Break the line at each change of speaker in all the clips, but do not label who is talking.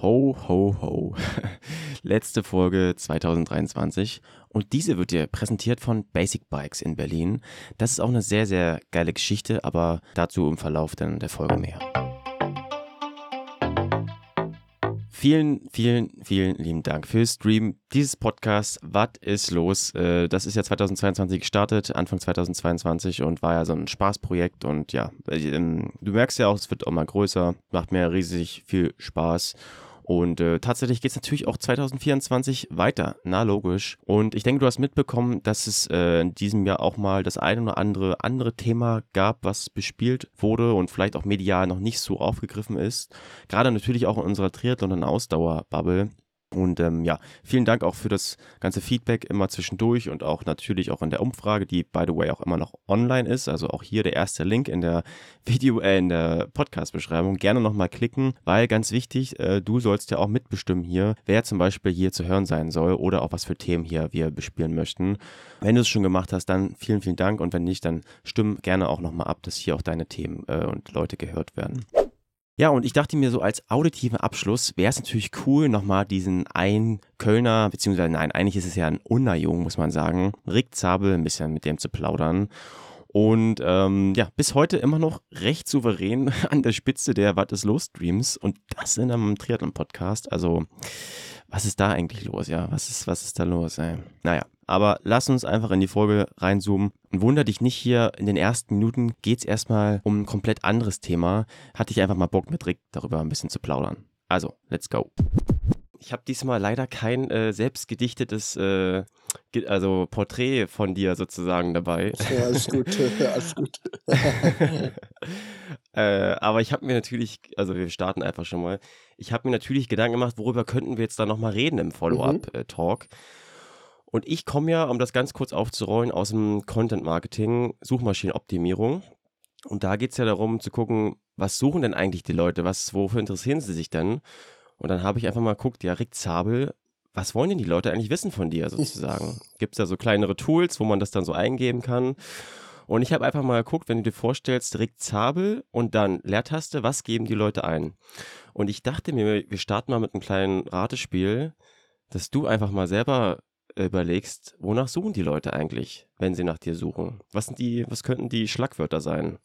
Ho, ho, ho. Letzte Folge 2023 und diese wird dir präsentiert von Basic Bikes in Berlin. Das ist auch eine sehr, sehr geile Geschichte, aber dazu im Verlauf dann der Folge mehr. Vielen, vielen, vielen lieben Dank fürs Stream dieses Podcasts. Was ist los? Äh, das ist ja 2022 gestartet, Anfang 2022 und war ja so ein Spaßprojekt und ja, ähm, du merkst ja auch, es wird auch mal größer, macht mir riesig viel Spaß. Und äh, tatsächlich geht es natürlich auch 2024 weiter, na logisch. Und ich denke, du hast mitbekommen, dass es äh, in diesem Jahr auch mal das eine oder andere andere Thema gab, was bespielt wurde und vielleicht auch medial noch nicht so aufgegriffen ist. Gerade natürlich auch in unserer Triathlon- und Ausdauer-Bubble. Und ähm, ja, vielen Dank auch für das ganze Feedback immer zwischendurch und auch natürlich auch in der Umfrage, die by the way auch immer noch online ist. Also auch hier der erste Link in der Video, äh, in der Podcast-Beschreibung. Gerne nochmal klicken, weil ganz wichtig, äh, du sollst ja auch mitbestimmen hier, wer zum Beispiel hier zu hören sein soll oder auch was für Themen hier wir bespielen möchten. Wenn du es schon gemacht hast, dann vielen, vielen Dank und wenn nicht, dann stimm gerne auch nochmal ab, dass hier auch deine Themen äh, und Leute gehört werden. Ja, und ich dachte mir so als auditiven Abschluss wäre es natürlich cool, nochmal diesen ein Kölner, beziehungsweise nein, eigentlich ist es ja ein Unerjung, muss man sagen, Rick Zabel ein bisschen mit dem zu plaudern. Und ähm, ja, bis heute immer noch recht souverän an der Spitze der Was ist los Streams und das in einem Triathlon-Podcast. Also, was ist da eigentlich los? Ja, was ist, was ist da los? Ey? Naja, aber lass uns einfach in die Folge reinzoomen. Und wunder dich nicht hier, in den ersten Minuten geht es erstmal um ein komplett anderes Thema. Hatte ich einfach mal Bock mit Rick darüber ein bisschen zu plaudern. Also, let's go. Ich habe diesmal leider kein äh, selbstgedichtetes äh, also Porträt von dir sozusagen dabei.
Ja, alles gut, alles gut.
äh, aber ich habe mir natürlich, also wir starten einfach schon mal, ich habe mir natürlich Gedanken gemacht, worüber könnten wir jetzt da nochmal reden im Follow-up-Talk. Mhm. Und ich komme ja, um das ganz kurz aufzurollen, aus dem Content Marketing, Suchmaschinenoptimierung. Und da geht es ja darum zu gucken, was suchen denn eigentlich die Leute? Was, wofür interessieren sie sich denn? Und dann habe ich einfach mal geguckt, ja, Rick Zabel, was wollen denn die Leute eigentlich wissen von dir sozusagen? Gibt es da so kleinere Tools, wo man das dann so eingeben kann? Und ich habe einfach mal geguckt, wenn du dir vorstellst, Rick Zabel und dann Leertaste, was geben die Leute ein? Und ich dachte mir, wir starten mal mit einem kleinen Ratespiel, dass du einfach mal selber überlegst, wonach suchen die Leute eigentlich, wenn sie nach dir suchen? Was sind die, was könnten die Schlagwörter sein?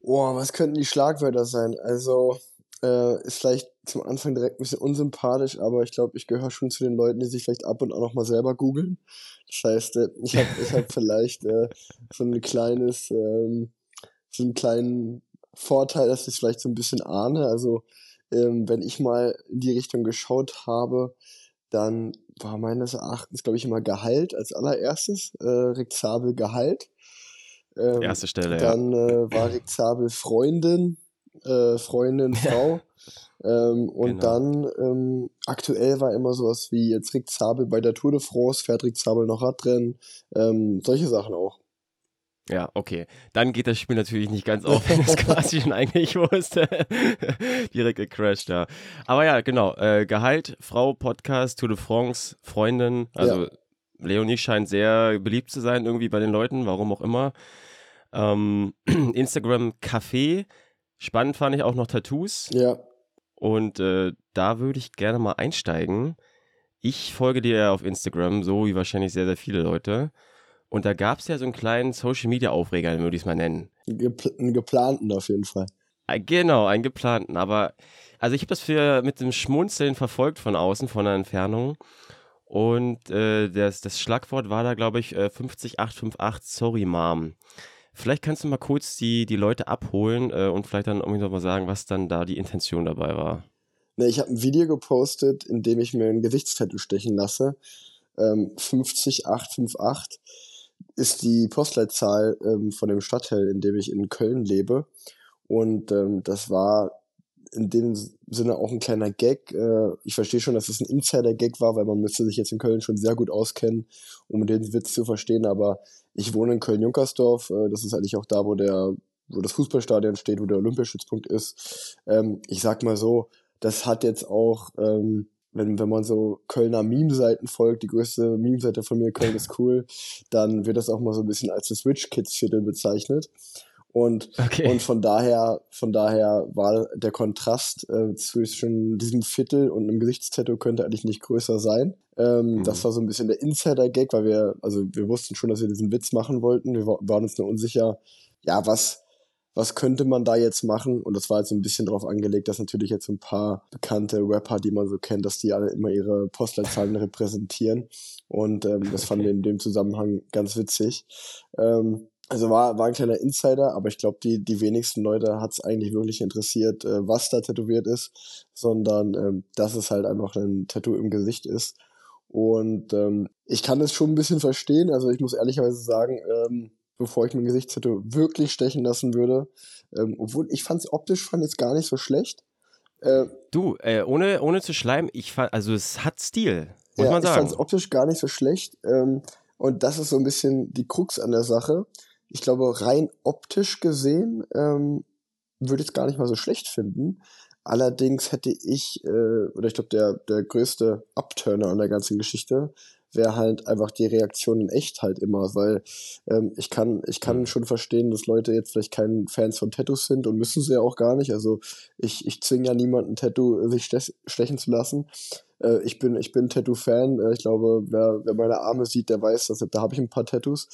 Boah, was könnten die Schlagwörter sein? Also, äh, ist vielleicht zum Anfang direkt ein bisschen unsympathisch, aber ich glaube, ich gehöre schon zu den Leuten, die sich vielleicht ab und an auch mal selber googeln. Das heißt, äh, ich habe ich hab vielleicht äh, so ein kleines, ähm, so einen kleinen Vorteil, dass ich es vielleicht so ein bisschen ahne. Also, ähm, wenn ich mal in die Richtung geschaut habe, dann war meines Erachtens, glaube ich, immer Gehalt als allererstes. Äh, Rick Zabel Gehalt.
Ähm, Erste Stelle,
dann, ja. Dann äh, war Rick Zabel Freundin, äh, Freundin, Frau. ähm, und genau. dann ähm, aktuell war immer sowas wie jetzt Rick Zabel bei der Tour de France, fährt Rick Zabel noch Radrennen, ähm, solche Sachen auch.
Ja, okay. Dann geht das Spiel natürlich nicht ganz auf, wenn es quasi schon eigentlich wusste. Direkt gecrashed, ja. Aber ja, genau. Äh, Gehalt, Frau, Podcast, Tour de France, Freundin. Also ja. Leonie scheint sehr beliebt zu sein irgendwie bei den Leuten, warum auch immer. Ähm, Instagram Café. Spannend fand ich auch noch Tattoos.
Ja.
Und äh, da würde ich gerne mal einsteigen. Ich folge dir ja auf Instagram, so wie wahrscheinlich sehr, sehr viele Leute. Und da gab es ja so einen kleinen Social-Media-Aufreger, würde ich es mal nennen.
einen geplanten auf jeden Fall.
Äh, genau, einen geplanten. Aber, also ich habe das für, mit dem Schmunzeln verfolgt von außen, von der Entfernung. Und äh, das, das Schlagwort war da, glaube ich, äh, 50858, sorry, Mom. Vielleicht kannst du mal kurz die, die Leute abholen äh, und vielleicht dann irgendwie nochmal sagen, was dann da die Intention dabei war.
Ne, ich habe ein Video gepostet, in dem ich mir ein Gesichtstattoo stechen lasse. Ähm, 50858 ist die Postleitzahl ähm, von dem Stadtteil, in dem ich in Köln lebe. Und ähm, das war in dem Sinne auch ein kleiner Gag. Äh, ich verstehe schon, dass es ein Insider-Gag war, weil man müsste sich jetzt in Köln schon sehr gut auskennen, um den Witz zu verstehen. Aber ich wohne in Köln-Junkersdorf. Äh, das ist eigentlich auch da, wo der, wo das Fußballstadion steht, wo der Olympiastützpunkt ist. Ähm, ich sag mal so, das hat jetzt auch ähm, wenn, wenn man so Kölner Meme-Seiten folgt, die größte Meme-Seite von mir, Köln ist cool, dann wird das auch mal so ein bisschen als das Rich Kids Viertel bezeichnet. Und, okay. und von daher, von daher war der Kontrast äh, zwischen diesem Viertel und einem Gesichtstattoo könnte eigentlich nicht größer sein. Ähm, mhm. Das war so ein bisschen der Insider-Gag, weil wir, also wir wussten schon, dass wir diesen Witz machen wollten. Wir waren uns nur unsicher, ja, was, was könnte man da jetzt machen? Und das war jetzt so ein bisschen darauf angelegt, dass natürlich jetzt ein paar bekannte Rapper, die man so kennt, dass die alle immer ihre Postleitzahlen repräsentieren. Und ähm, das fanden wir in dem Zusammenhang ganz witzig. Ähm, also war, war ein kleiner Insider, aber ich glaube, die, die wenigsten Leute hat es eigentlich wirklich interessiert, äh, was da tätowiert ist, sondern ähm, dass es halt einfach ein Tattoo im Gesicht ist. Und ähm, ich kann es schon ein bisschen verstehen. Also ich muss ehrlicherweise sagen, ähm, bevor ich mein Gesichtstattoo wirklich stechen lassen würde. Ähm, obwohl ich fand es optisch fand jetzt gar nicht so schlecht.
Äh, du, äh, ohne, ohne zu schleimen, ich fand, also es hat Stil, muss
ja,
man sagen.
Ich fand es optisch gar nicht so schlecht. Ähm, und das ist so ein bisschen die Krux an der Sache. Ich glaube, rein optisch gesehen ähm, würde ich es gar nicht mal so schlecht finden. Allerdings hätte ich, äh, oder ich glaube, der, der größte Upturner an der ganzen Geschichte wäre halt einfach die Reaktion in echt halt immer, weil ähm, ich kann, ich kann mhm. schon verstehen, dass Leute jetzt vielleicht kein Fans von Tattoos sind und müssen sie ja auch gar nicht. Also ich, ich zwinge ja niemanden Tattoo sich stechen zu lassen. Äh, ich bin, ich bin Tattoo-Fan. Äh, ich glaube, wer, wer meine Arme sieht, der weiß, dass da habe ich ein paar Tattoos.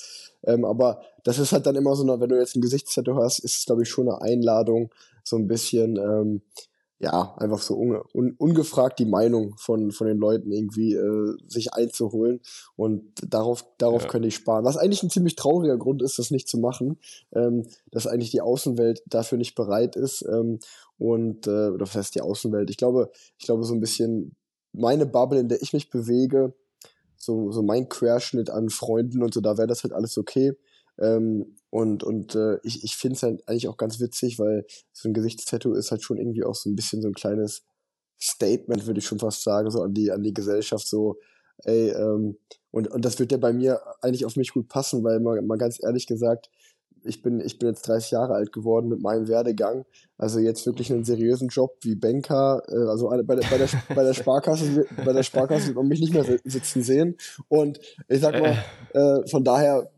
Ähm, aber das ist halt dann immer so, wenn du jetzt ein Gesichtstattoo hast, ist es glaube ich schon eine Einladung, so ein bisschen ähm, ja, einfach so un, un, ungefragt die Meinung von, von den Leuten irgendwie äh, sich einzuholen. Und darauf, darauf ja. könnte ich sparen. Was eigentlich ein ziemlich trauriger Grund ist, das nicht zu machen, ähm, dass eigentlich die Außenwelt dafür nicht bereit ist. Ähm, und, äh, oder was heißt die Außenwelt? Ich glaube, ich glaube, so ein bisschen meine Bubble, in der ich mich bewege, so, so mein Querschnitt an Freunden und so, da wäre das halt alles okay. Ähm, und und äh, ich, ich finde es halt eigentlich auch ganz witzig, weil so ein Gesichtstattoo ist halt schon irgendwie auch so ein bisschen so ein kleines Statement, würde ich schon fast sagen, so an die, an die Gesellschaft, so, ey, ähm, und, und das wird ja bei mir eigentlich auf mich gut passen, weil mal, mal ganz ehrlich gesagt, ich bin, ich bin jetzt 30 Jahre alt geworden mit meinem Werdegang. Also jetzt wirklich einen seriösen Job wie Banker, äh, also bei der, bei der, bei der Sparkasse, bei der Sparkasse wird man mich nicht mehr sitzen sehen. Und ich sag mal, äh, von daher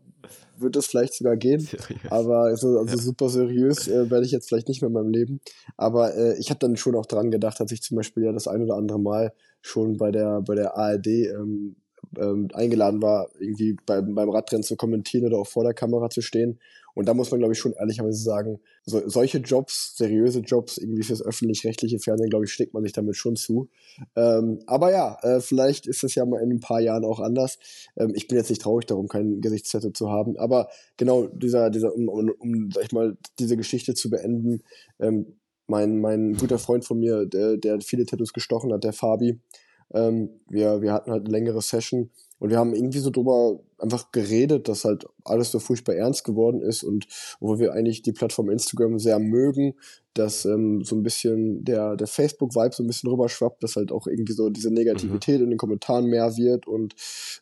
wird es vielleicht sogar gehen. Seriös. Aber so, also ja. super seriös äh, werde ich jetzt vielleicht nicht mehr in meinem Leben. Aber äh, ich habe dann schon auch dran gedacht, dass ich zum Beispiel ja das ein oder andere Mal schon bei der, bei der ARD ähm, ähm, eingeladen war, irgendwie beim, beim Radrennen zu kommentieren oder auch vor der Kamera zu stehen. Und da muss man, glaube ich, schon ehrlicherweise sagen, so, solche Jobs, seriöse Jobs, irgendwie fürs öffentlich-rechtliche Fernsehen, glaube ich, steckt man sich damit schon zu. Ähm, aber ja, äh, vielleicht ist es ja mal in ein paar Jahren auch anders. Ähm, ich bin jetzt nicht traurig darum, kein Gesichtstattoo zu haben. Aber genau, dieser, dieser, um, um, um sag ich mal, diese Geschichte zu beenden, ähm, mein, mein guter Freund von mir, der, der viele Tattoos gestochen hat, der Fabi, ähm, wir, wir hatten halt eine längere Session und wir haben irgendwie so drüber einfach geredet, dass halt alles so furchtbar ernst geworden ist und wo wir eigentlich die Plattform Instagram sehr mögen, dass ähm, so ein bisschen der, der Facebook-Vibe so ein bisschen rüberschwappt, dass halt auch irgendwie so diese Negativität mhm. in den Kommentaren mehr wird und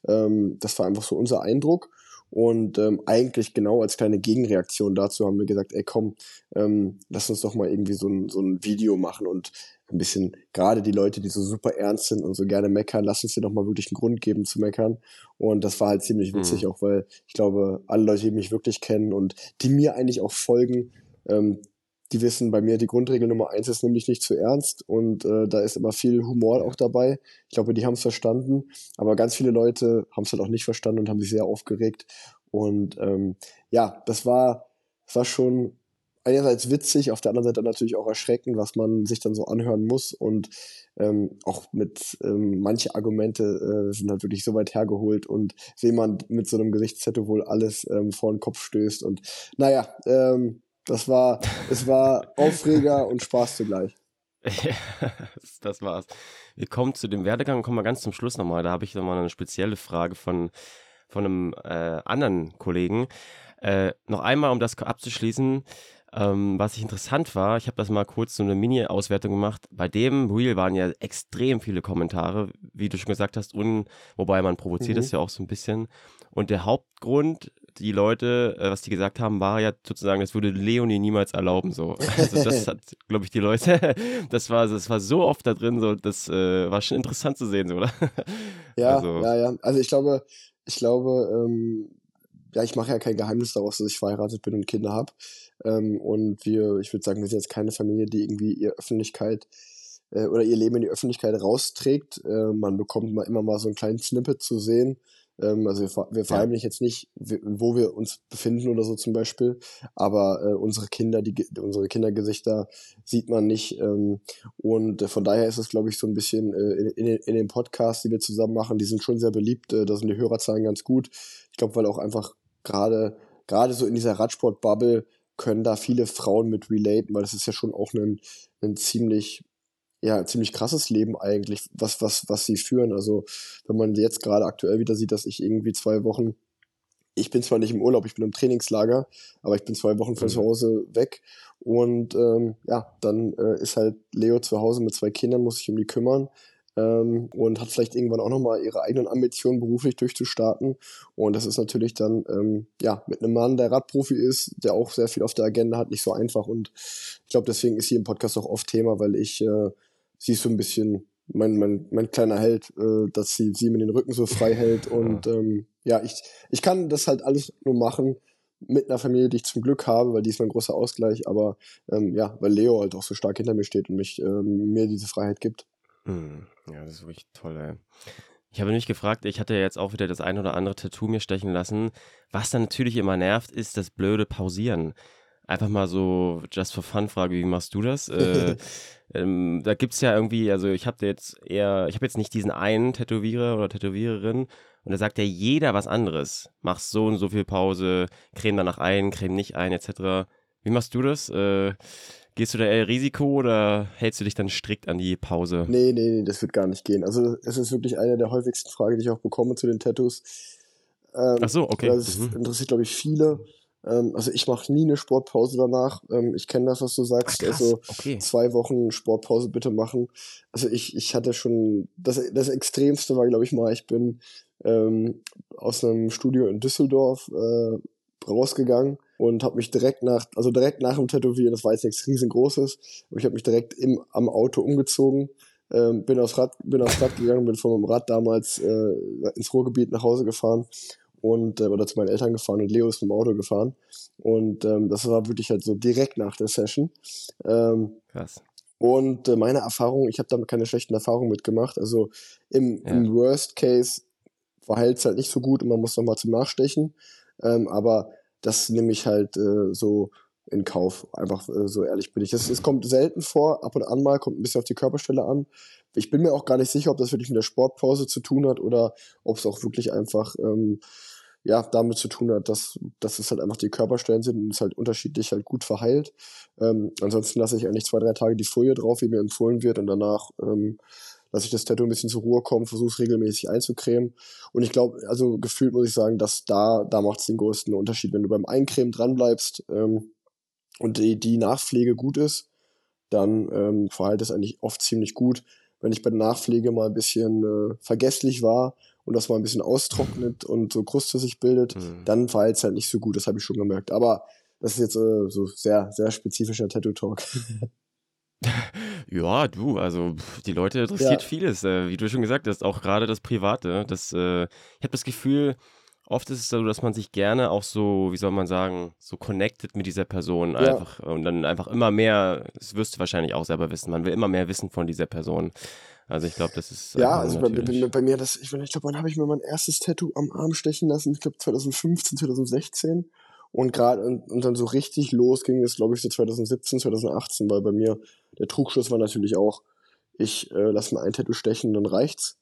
ähm, das war einfach so unser Eindruck. Und ähm, eigentlich genau als kleine Gegenreaktion dazu haben wir gesagt, ey komm, ähm, lass uns doch mal irgendwie so ein, so ein Video machen und ein bisschen, gerade die Leute, die so super ernst sind und so gerne meckern, lass uns dir doch mal wirklich einen Grund geben zu meckern. Und das war halt ziemlich witzig, mhm. auch weil ich glaube, alle Leute, die mich wirklich kennen und die mir eigentlich auch folgen, ähm, die wissen bei mir, die Grundregel Nummer eins ist nämlich nicht zu ernst und äh, da ist immer viel Humor auch dabei. Ich glaube, die haben es verstanden, aber ganz viele Leute haben es halt auch nicht verstanden und haben sich sehr aufgeregt. Und ähm, ja, das war, das war schon einerseits witzig, auf der anderen Seite natürlich auch erschreckend, was man sich dann so anhören muss und ähm, auch mit ähm, manche Argumente äh, sind halt wirklich so weit hergeholt und wie man mit so einem Gesichtszettel wohl alles ähm, vor den Kopf stößt und naja, ähm, das war, es war Aufreger und Spaß zugleich.
Ja, das war's. Wir kommen zu dem Werdegang und kommen mal ganz zum Schluss nochmal. Da habe ich nochmal eine spezielle Frage von, von einem äh, anderen Kollegen. Äh, noch einmal, um das abzuschließen, ähm, was ich interessant war, ich habe das mal kurz so eine Mini-Auswertung gemacht. Bei dem Reel waren ja extrem viele Kommentare, wie du schon gesagt hast, und wobei man provoziert mhm. es ja auch so ein bisschen. Und der Hauptgrund, die Leute, äh, was die gesagt haben, war ja sozusagen, das würde Leonie niemals erlauben. So. Also das hat, glaube ich, die Leute, das war, das war so oft da drin, so, das äh, war schon interessant zu sehen, so, oder?
Ja, also. ja, ja. Also ich glaube, ich glaube, ähm, ja, ich mache ja kein Geheimnis daraus, dass ich verheiratet bin und Kinder habe. Ähm, und wir, ich würde sagen, wir sind jetzt keine Familie, die irgendwie ihr Öffentlichkeit äh, oder ihr Leben in die Öffentlichkeit rausträgt. Äh, man bekommt mal immer mal so einen kleinen Snippet zu sehen. Ähm, also wir, wir verheimlichen ja. jetzt nicht, wo wir uns befinden oder so zum Beispiel, aber äh, unsere Kinder, die, unsere Kindergesichter sieht man nicht. Ähm, und äh, von daher ist es, glaube ich, so ein bisschen äh, in, in, den Podcasts, die wir zusammen machen, die sind schon sehr beliebt. Äh, da sind die Hörerzahlen ganz gut. Ich glaube, weil auch einfach gerade gerade so in dieser Radsport-Bubble können da viele Frauen mit relaten, weil das ist ja schon auch ein, ein ziemlich ja, ziemlich krasses Leben eigentlich, was, was, was sie führen. Also, wenn man jetzt gerade aktuell wieder sieht, dass ich irgendwie zwei Wochen, ich bin zwar nicht im Urlaub, ich bin im Trainingslager, aber ich bin zwei Wochen von mhm. zu Hause weg und ähm, ja, dann äh, ist halt Leo zu Hause mit zwei Kindern, muss sich um die kümmern ähm, und hat vielleicht irgendwann auch nochmal ihre eigenen Ambitionen beruflich durchzustarten. Und das ist natürlich dann, ähm, ja, mit einem Mann, der Radprofi ist, der auch sehr viel auf der Agenda hat, nicht so einfach. Und ich glaube, deswegen ist hier im Podcast auch oft Thema, weil ich äh, sie ist so ein bisschen mein, mein, mein kleiner Held, äh, dass sie, sie mir den Rücken so frei hält. Und ähm, ja, ich, ich kann das halt alles nur machen mit einer Familie, die ich zum Glück habe, weil die ist mein großer Ausgleich, aber ähm, ja, weil Leo halt auch so stark hinter mir steht und mich ähm, mir diese Freiheit gibt.
Hm, ja, das ist wirklich toll, ey. Ich habe mich gefragt, ich hatte jetzt auch wieder das ein oder andere Tattoo mir stechen lassen. Was dann natürlich immer nervt, ist das blöde Pausieren. Einfach mal so, just for fun Frage, wie machst du das? äh, ähm, da gibt es ja irgendwie, also ich habe jetzt eher, ich habe jetzt nicht diesen einen Tätowierer oder Tätowiererin und da sagt ja jeder was anderes. Machst so und so viel Pause, creme danach ein, creme nicht ein, etc. Wie machst du das? Äh, Gehst du da eher Risiko oder hältst du dich dann strikt an die Pause?
Nee, nee, nee, das wird gar nicht gehen. Also es ist wirklich eine der häufigsten Fragen, die ich auch bekomme zu den Tattoos.
Ähm, Ach so, okay.
Das mhm. interessiert, glaube ich, viele. Ähm, also ich mache nie eine Sportpause danach. Ähm, ich kenne das, was du sagst. Ach, also okay. zwei Wochen Sportpause bitte machen. Also ich, ich hatte schon, das, das Extremste war, glaube ich, mal, ich bin ähm, aus einem Studio in Düsseldorf äh, rausgegangen und habe mich direkt nach, also direkt nach dem Tätowieren, das war jetzt nichts riesengroßes, aber ich habe mich direkt im, am Auto umgezogen, ähm, bin aufs Rad, bin aufs Rad gegangen, bin von meinem Rad damals äh, ins Ruhrgebiet nach Hause gefahren und äh, oder zu meinen Eltern gefahren und Leo ist mit dem Auto gefahren und ähm, das war wirklich halt so direkt nach der Session. Ähm, Krass. Und äh, meine Erfahrung, ich habe damit keine schlechten Erfahrungen mitgemacht. Also im, ja. im Worst Case verhält es halt nicht so gut und man muss nochmal zum Nachstechen. Ähm, aber das nehme ich halt äh, so in Kauf. Einfach äh, so ehrlich bin ich. Es, es kommt selten vor, ab und an mal, kommt ein bisschen auf die Körperstelle an. Ich bin mir auch gar nicht sicher, ob das wirklich mit der Sportpause zu tun hat oder ob es auch wirklich einfach ähm, ja, damit zu tun hat, dass, dass es halt einfach die Körperstellen sind und es halt unterschiedlich halt gut verheilt. Ähm, ansonsten lasse ich eigentlich zwei, drei Tage die Folie drauf, wie mir empfohlen wird und danach ähm, lasse ich das Tattoo ein bisschen zur Ruhe kommen, versuche es regelmäßig einzucremen. Und ich glaube, also gefühlt muss ich sagen, dass da, da macht es den größten Unterschied. Wenn du beim Eincremen dranbleibst ähm, und die, die Nachpflege gut ist, dann ähm, verhält es eigentlich oft ziemlich gut. Wenn ich bei der Nachpflege mal ein bisschen äh, vergesslich war und das mal ein bisschen austrocknet und so Kruste sich bildet, mhm. dann verhält es halt nicht so gut, das habe ich schon gemerkt. Aber das ist jetzt äh, so sehr, sehr spezifischer Tattoo-Talk.
Ja, du, also die Leute interessiert ja. vieles, äh, wie du schon gesagt hast, auch gerade das Private. Das, äh, ich habe das Gefühl, oft ist es so, dass man sich gerne auch so, wie soll man sagen, so connected mit dieser Person ja. einfach und dann einfach immer mehr, das wirst du wahrscheinlich auch selber wissen, man will immer mehr wissen von dieser Person. Also ich glaube, das ist.
Ja, also bei, bei, bei, mir, das, ich, ich glaube, wann habe ich mir mein erstes Tattoo am Arm stechen lassen? Ich glaube 2015, 2016. Und gerade und, und dann so richtig los ging es, glaube ich, so 2017, 2018, weil bei mir der Trugschluss war natürlich auch, ich äh, lasse mir ein Tattoo stechen, dann reicht's.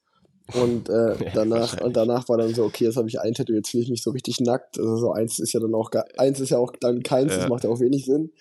Und äh, danach und danach war dann so, okay, jetzt habe ich ein Tattoo, jetzt fühle ich mich so richtig nackt. Also so eins ist ja dann auch eins ist ja auch dann keins, ja. das macht ja auch wenig Sinn.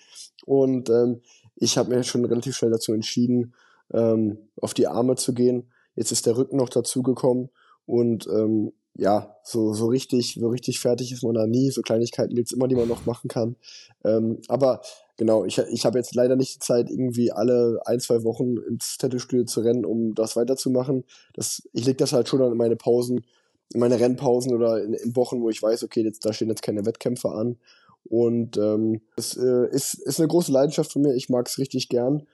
Und ähm, ich habe mir schon relativ schnell dazu entschieden, ähm, auf die Arme zu gehen. Jetzt ist der Rücken noch dazugekommen und ähm, ja, so, so richtig, so richtig fertig ist man da nie. So Kleinigkeiten gibt's immer, die man noch machen kann. Ähm, aber genau, ich, ich habe jetzt leider nicht die Zeit, irgendwie alle ein, zwei Wochen ins Tattoo-Studio zu rennen, um das weiterzumachen. Das, ich leg das halt schon an meine Pausen, in meine Rennpausen oder in, in Wochen, wo ich weiß, okay, jetzt, da stehen jetzt keine Wettkämpfe an. Und ähm, es äh, ist, ist eine große Leidenschaft von mir. Ich mag es richtig gern.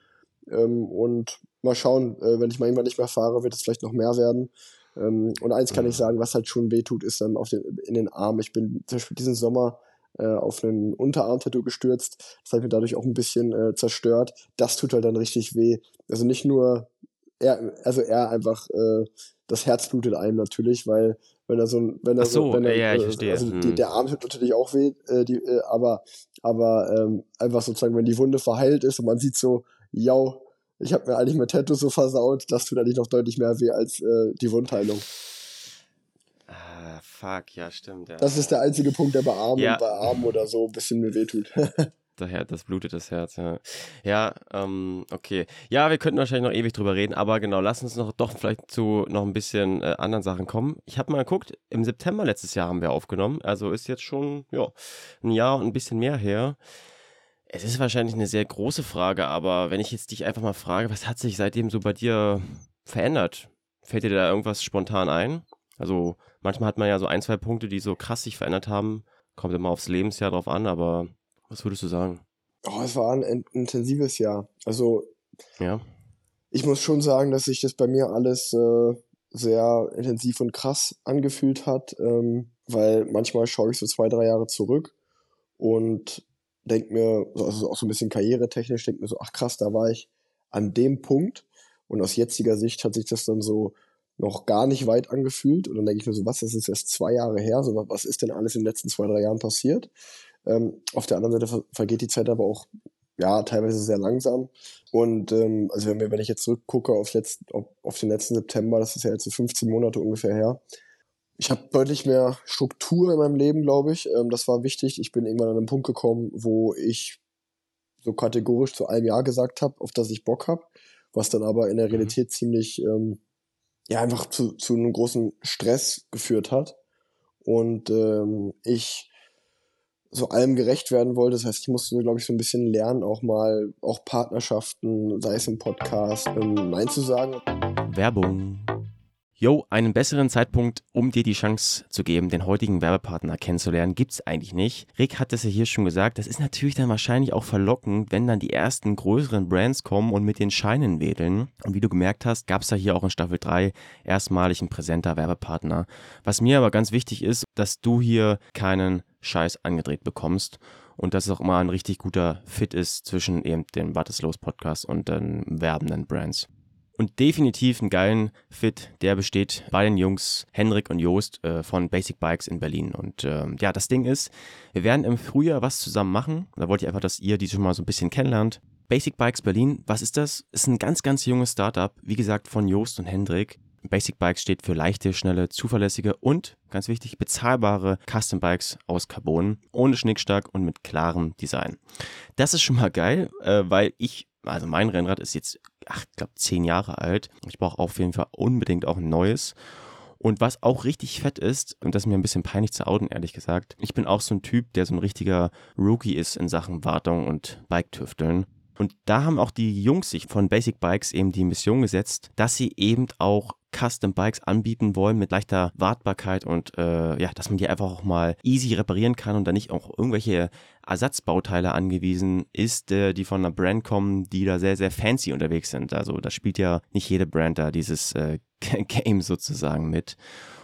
Ähm, und mal schauen, äh, wenn ich mal irgendwann nicht mehr fahre, wird es vielleicht noch mehr werden. Ähm, und eins kann ich sagen, was halt schon wehtut, ist dann auf den, in den Armen. Ich bin zum Beispiel diesen Sommer äh, auf einen Unterarm-Tattoo gestürzt. Das hat mir dadurch auch ein bisschen äh, zerstört. Das tut halt dann richtig weh. Also nicht nur, er, also er einfach, äh, das Herz blutet einem natürlich, weil wenn er so ein, wenn er
Ach so,
wenn er,
ja, ich
äh,
verstehe.
also
Hm.
die, der Arm tut natürlich auch weh, äh, die, äh, aber aber ähm, einfach sozusagen, wenn die Wunde verheilt ist und man sieht so, ja, ich habe mir eigentlich mein Tattoo so versaut, das tut eigentlich noch deutlich mehr weh als äh, die Wundheilung.
Ah, fuck, ja, stimmt. Ja.
Das ist der einzige Punkt, der bei Armen,
Ja.
bei Armen oder so ein bisschen mir wehtut.
Daher, das blutet das Herz, ja. Ja, ähm, okay. Ja, wir könnten wahrscheinlich noch ewig drüber reden, aber genau, lass uns noch doch vielleicht zu noch ein bisschen äh, anderen Sachen kommen. Ich habe mal geguckt, im September letztes Jahr haben wir aufgenommen, also ist jetzt schon, ja, ein Jahr und ein bisschen mehr her. Es ist wahrscheinlich eine sehr große Frage, aber wenn ich jetzt dich einfach mal frage, was hat sich seitdem so bei dir verändert? Fällt dir da irgendwas spontan ein? Also manchmal hat man ja so ein, zwei Punkte, die so krass sich verändert haben. Kommt immer aufs Lebensjahr drauf an, aber was würdest du sagen?
Oh, es war ein in- intensives Jahr. Also
Ja.
ich muss schon sagen, dass sich das bei mir alles äh, sehr intensiv und krass angefühlt hat, ähm, weil manchmal schaue ich so zwei, drei Jahre zurück und denke mir, also auch so ein bisschen karrieretechnisch, denke mir so, ach krass, da war ich an dem Punkt und aus jetziger Sicht hat sich das dann so noch gar nicht weit angefühlt und dann denke ich mir so, was, das ist erst zwei Jahre her, so was ist denn alles in den letzten zwei, drei Jahren passiert? Ähm, auf der anderen Seite ver vergeht die Zeit aber auch ja, teilweise sehr langsam. Und ähm, also wenn, wir, wenn ich jetzt zurückgucke auf, letzt, auf, auf den letzten September, das ist ja jetzt so 15 Monate ungefähr her, ich habe deutlich mehr Struktur in meinem Leben, glaube ich. Ähm, das war wichtig. Ich bin irgendwann an einen Punkt gekommen, wo ich so kategorisch zu einem Ja gesagt habe, auf das ich Bock habe, was dann aber in der
Mhm.
Realität ziemlich, ähm, ja, einfach zu, zu einem großen Stress geführt hat. Und ähm, ich so allem gerecht werden wollte. Das heißt, ich musste, glaube ich, so ein bisschen lernen, auch mal, auch Partnerschaften, sei es im Podcast, ähm, Nein zu sagen.
Werbung. Yo, einen besseren Zeitpunkt, um dir die Chance zu geben, den heutigen Werbepartner kennenzulernen, gibt's eigentlich nicht. Rick hat es ja hier schon gesagt, das ist natürlich dann wahrscheinlich auch verlockend, wenn dann die ersten größeren Brands kommen und mit den Scheinen wedeln. Und wie du gemerkt hast, gab's da hier auch in Staffel 3 erstmalig ein präsenter Werbepartner. Was mir aber ganz wichtig ist, dass du hier keinen Scheiß angedreht bekommst und dass es auch immer ein richtig guter Fit ist zwischen eben dem Warteslos Podcast und den werbenden Brands. Und definitiv einen geilen Fit, der besteht bei den Jungs Henrik und Joost äh, von Basic Bikes in Berlin. Und ähm, ja, das Ding ist, wir werden im Frühjahr was zusammen machen. Da wollte ich einfach, dass ihr die schon mal so ein bisschen kennenlernt. Basic Bikes Berlin, was ist das? Ist ein ganz, ganz junges Startup, wie gesagt, von Joost und Hendrik. Basic Bikes steht für leichte, schnelle, zuverlässige und, ganz wichtig, bezahlbare Custom Bikes aus Carbon, ohne Schnickschnack und mit klarem Design. Das ist schon mal geil, äh, weil ich, also mein Rennrad ist jetzt, ach, ich glaube, zehn Jahre alt. Ich brauche auf jeden Fall unbedingt auch ein neues. Und was auch richtig fett ist, und das ist mir ein bisschen peinlich zu outen, ehrlich gesagt, ich bin auch so ein Typ, der so ein richtiger Rookie ist in Sachen Wartung und Bike-Tüfteln. Und da haben auch die Jungs sich von Basic Bikes eben die Mission gesetzt, dass sie eben auch Custom Bikes anbieten wollen mit leichter Wartbarkeit und äh, ja, dass man die einfach auch mal easy reparieren kann und dann nicht auch irgendwelche Ersatzbauteile angewiesen ist, äh, die von einer Brand kommen, die da sehr, sehr fancy unterwegs sind. Also da spielt ja nicht jede Brand da dieses äh, Game sozusagen mit.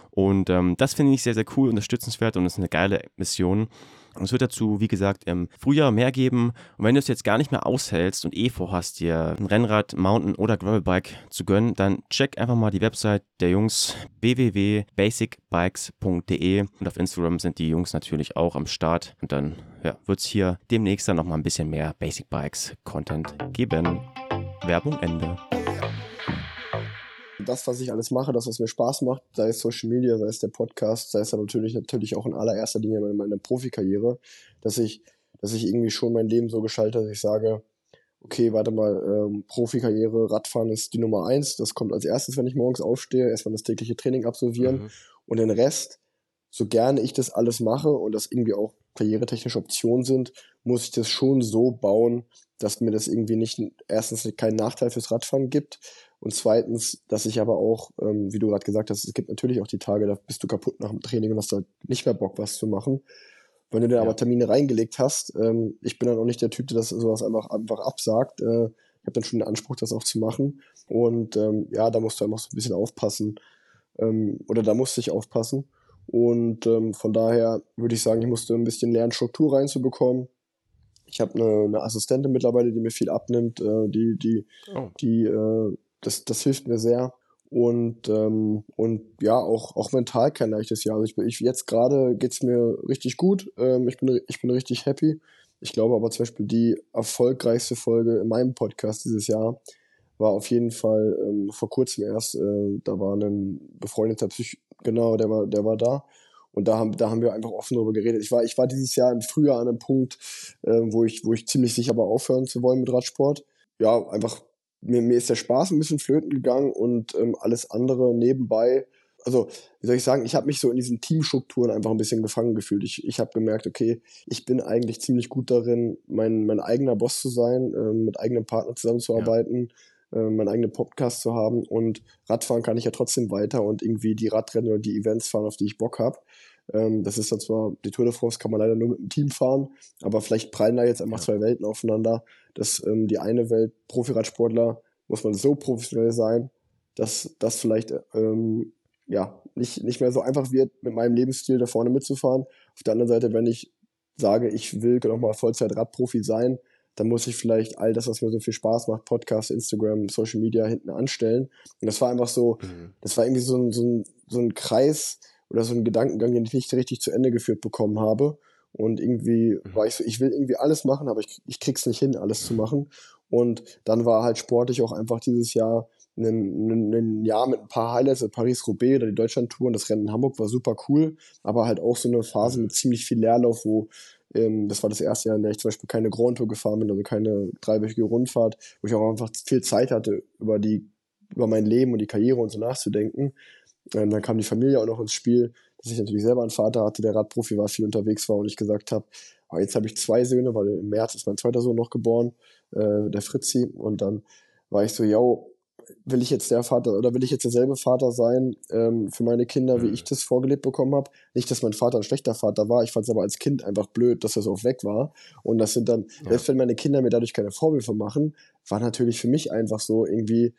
Und ähm, das finde ich sehr, sehr cool, unterstützenswert und ist eine geile Mission. Und es wird dazu, wie gesagt, im Frühjahr mehr geben. Und wenn du es jetzt gar nicht mehr aushältst und eh vorhast, dir ein Rennrad, Mountain oder Gravelbike zu gönnen, dann check einfach mal die Website der Jungs www.basicbikes.de und auf Instagram sind die Jungs natürlich auch am Start. Und dann ja, wird es hier demnächst dann nochmal ein bisschen mehr Basic Bikes Content geben. Werbung Ende.
Das, was ich alles mache, das, was mir Spaß macht, sei es Social Media, sei es der Podcast, sei es dann natürlich, natürlich auch in allererster Linie meine, meine Profikarriere, dass ich, dass ich irgendwie schon mein Leben so gestalte, dass ich sage, okay, warte mal, ähm, Profikarriere, Radfahren ist die Nummer eins, das kommt als erstes, wenn ich morgens aufstehe, erstmal das tägliche Training absolvieren
Mhm.
und den Rest, so gerne ich das alles mache und das irgendwie auch karrieretechnische Optionen sind, muss ich das schon so bauen, dass mir das irgendwie nicht erstens keinen Nachteil fürs Radfahren gibt und zweitens, dass ich aber auch, ähm, wie du gerade gesagt hast, es gibt natürlich auch die Tage, da bist du kaputt nach dem Training und hast halt nicht mehr Bock, was zu machen. Wenn du dann
Ja.
aber Termine reingelegt hast, ähm, ich bin dann auch nicht der Typ, der das sowas einfach, einfach absagt. Äh, ich habe dann schon den Anspruch, das auch zu machen. Und ähm, ja, da musst du einfach so ein bisschen aufpassen. Ähm, oder da musste ich aufpassen. Und ähm, von daher würde ich sagen, ich musste ein bisschen lernen, Struktur reinzubekommen. Ich habe eine, eine Assistentin mittlerweile, die mir viel abnimmt, äh, die, die, oh. die, äh, das, das hilft mir sehr. Und, ähm, und ja, auch, auch mental kann ich das ja. Also ich, ich jetzt gerade geht's mir richtig gut. Ähm, ich, bin, ich bin richtig happy. Ich glaube aber zum Beispiel die erfolgreichste Folge in meinem Podcast dieses Jahr war auf jeden Fall ähm, vor kurzem erst, äh, da war ein befreundeter Psych, genau, der war, der war da. Und da haben, da haben wir einfach offen darüber geredet. Ich war, ich war dieses Jahr im Frühjahr an einem Punkt, äh, wo, ich, wo ich ziemlich sicher war, aufhören zu wollen mit Radsport. Ja, einfach, mir, mir ist der Spaß ein bisschen flöten gegangen und ähm, alles andere nebenbei. Also, wie soll ich sagen, ich habe mich so in diesen Teamstrukturen einfach ein bisschen gefangen gefühlt. Ich, ich habe gemerkt, okay, ich bin eigentlich ziemlich gut darin, mein, mein eigener Boss zu sein, äh, mit eigenem Partner zusammenzuarbeiten. Ja äh, meinen eigenen Podcast zu haben. Und Radfahren kann ich ja trotzdem weiter und irgendwie die Radrennen oder die Events fahren, auf die ich Bock habe. Ähm, das ist dann zwar, die Tour de France kann man leider nur mit einem Team fahren, aber vielleicht prallen da jetzt einfach ja. zwei Welten aufeinander, dass ähm, die eine Welt, Profiradsportler, muss man so professionell sein, dass das vielleicht ähm, ja, nicht, nicht mehr so einfach wird, mit meinem Lebensstil da vorne mitzufahren. Auf der anderen Seite, wenn ich sage, ich will nochmal Vollzeit-Radprofi sein, dann muss ich vielleicht all das, was mir so viel Spaß macht, Podcast, Instagram, Social Media hinten anstellen. Und das war einfach so, mhm. das war irgendwie so ein, so, ein, so ein Kreis oder so ein Gedankengang, den ich nicht richtig zu Ende geführt bekommen habe. Und irgendwie mhm. war ich so, ich will irgendwie alles machen, aber ich, ich krieg's nicht hin, alles zu machen. Und dann war halt sportlich auch einfach dieses Jahr ein, ein, ein Jahr mit ein paar Highlights, Paris-Roubaix oder die Deutschland-Tour und das Rennen in Hamburg war super cool, aber halt auch so eine Phase mit ziemlich viel Leerlauf, wo ähm, das war das erste Jahr, in der ich zum Beispiel keine Grand Tour gefahren bin, also keine dreiwöchige Rundfahrt, wo ich auch einfach viel Zeit hatte, über die, über mein Leben und die Karriere und so nachzudenken. Ähm, dann kam die Familie auch noch ins Spiel, dass ich natürlich selber einen Vater hatte, der Radprofi war, viel unterwegs war und ich gesagt habe, oh, jetzt habe ich zwei Söhne, weil im März ist mein zweiter Sohn noch geboren, äh, der Fritzi. Und dann war ich so, ja, will ich jetzt der Vater oder will ich jetzt derselbe Vater sein ähm, für meine Kinder, wie mhm. ich das vorgelebt bekommen habe? Nicht, dass mein Vater ein schlechter Vater war, ich fand es aber als Kind einfach blöd, dass er so weg war. Und das sind dann, ja. selbst wenn meine Kinder mir dadurch keine Vorwürfe machen, war natürlich für mich einfach so irgendwie,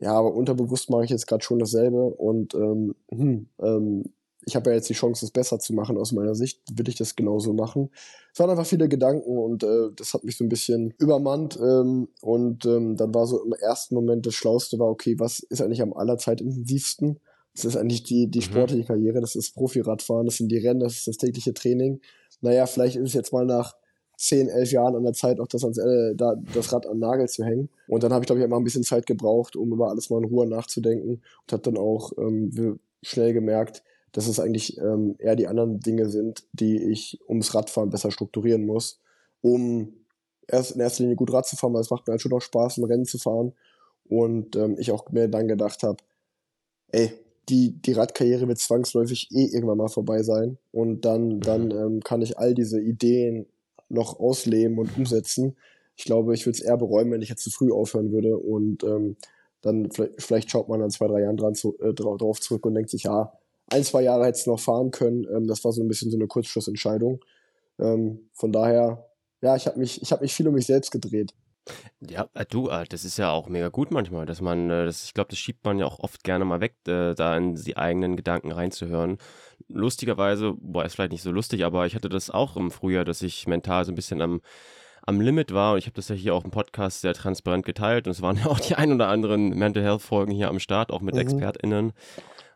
ja, aber unterbewusst mache ich jetzt gerade schon dasselbe und ähm, hm, ähm, ich habe ja jetzt die Chance, es besser zu machen aus meiner Sicht, will ich das genauso machen. Es waren einfach viele Gedanken und äh, das hat mich so ein bisschen übermannt ähm, und ähm, dann war so im ersten Moment das Schlauste war, okay, was ist eigentlich am allerzeitintensivsten? Das ist eigentlich die, die mhm. sportliche Karriere, das ist Profiradfahren, das sind die Rennen, das ist das tägliche Training. Naja, vielleicht ist es jetzt mal nach 10, 11 Jahren an der Zeit, auch das, ans, äh, da, das Rad an den Nagel zu hängen. Und dann habe ich, glaube ich, einfach ein bisschen Zeit gebraucht, um über alles mal in Ruhe nachzudenken und habe dann auch ähm, schnell gemerkt, dass es eigentlich ähm, eher die anderen Dinge sind, die ich ums Radfahren besser strukturieren muss, um erst in erster Linie gut Rad zu fahren, weil es macht mir halt schon auch Spaß, ein Rennen zu fahren. Und ähm, ich auch mir dann gedacht habe, ey, die, die Radkarriere wird zwangsläufig eh irgendwann mal vorbei sein. Und dann, dann ähm, kann ich all diese Ideen noch ausleben und umsetzen. Ich glaube, ich würde es eher bereuen, wenn ich jetzt zu früh aufhören würde. Und ähm, dann vielleicht, vielleicht schaut man dann zwei, drei Jahren dran zu, äh, drauf zurück und denkt sich, ja, ein, zwei Jahre hätte es noch fahren können. Ähm, das war so ein bisschen so eine Kurzschlussentscheidung. Ähm, von daher, ja, ich habe mich, ich habe mich viel um mich selbst gedreht.
Ja, äh, du, äh, das ist ja auch mega gut manchmal, dass man, äh, das, ich glaube, das schiebt man ja auch oft gerne mal weg, da in die eigenen Gedanken reinzuhören. Lustigerweise, boah, ist vielleicht nicht so lustig, aber ich hatte das auch im Frühjahr, dass ich mental so ein bisschen am, am Limit war und ich habe das ja hier auch im Podcast sehr transparent geteilt und es waren ja auch die ein oder anderen Mental Health Folgen hier am Start, auch mit mhm. ExpertInnen.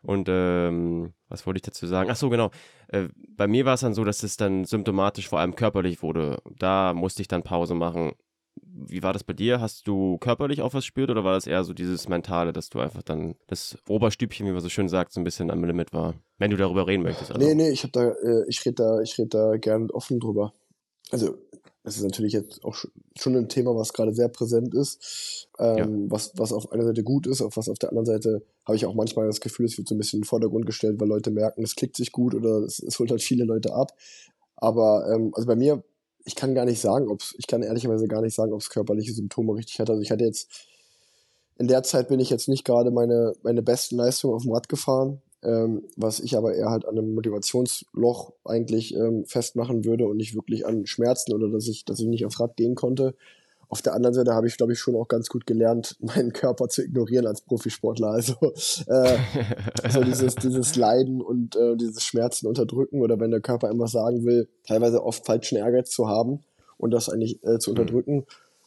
Und ähm, was wollte ich dazu sagen? Ach so, genau. Äh, bei mir war es dann so, dass es dann symptomatisch vor allem körperlich wurde. Da musste ich dann Pause machen. Wie war das bei dir? Hast du körperlich auch was spürt oder war das eher so dieses Mentale, dass du einfach dann das Oberstübchen, wie man so schön sagt, so ein bisschen am Limit war? Wenn du darüber reden möchtest.
Also. Nee, nee, ich hab da, äh, ich rede da, ich rede da gern offen drüber. Also das ist natürlich jetzt auch schon ein Thema, was gerade sehr präsent ist, ähm, ja. was, was auf einer Seite gut ist, auf was auf der anderen Seite habe ich auch manchmal das Gefühl, es wird so ein bisschen in den Vordergrund gestellt, weil Leute merken, es klickt sich gut oder es, es holt halt viele Leute ab. Aber ähm, also bei mir, ich kann gar nicht sagen, ob ich kann ehrlicherweise gar nicht sagen, ob es körperliche Symptome richtig hat. Also ich hatte jetzt in der Zeit bin ich jetzt nicht gerade meine, meine besten Leistungen auf dem Rad gefahren ähm, was ich aber eher halt an einem Motivationsloch eigentlich ähm, festmachen würde und nicht wirklich an Schmerzen oder dass ich, dass ich nicht aufs Rad gehen konnte. Auf der anderen Seite habe ich, glaube ich, schon auch ganz gut gelernt, meinen Körper zu ignorieren als Profisportler. Also äh, so dieses, dieses Leiden und äh, dieses Schmerzen unterdrücken oder wenn der Körper immer sagen will, teilweise oft falschen Ehrgeiz zu haben und das eigentlich äh, zu mhm. unterdrücken.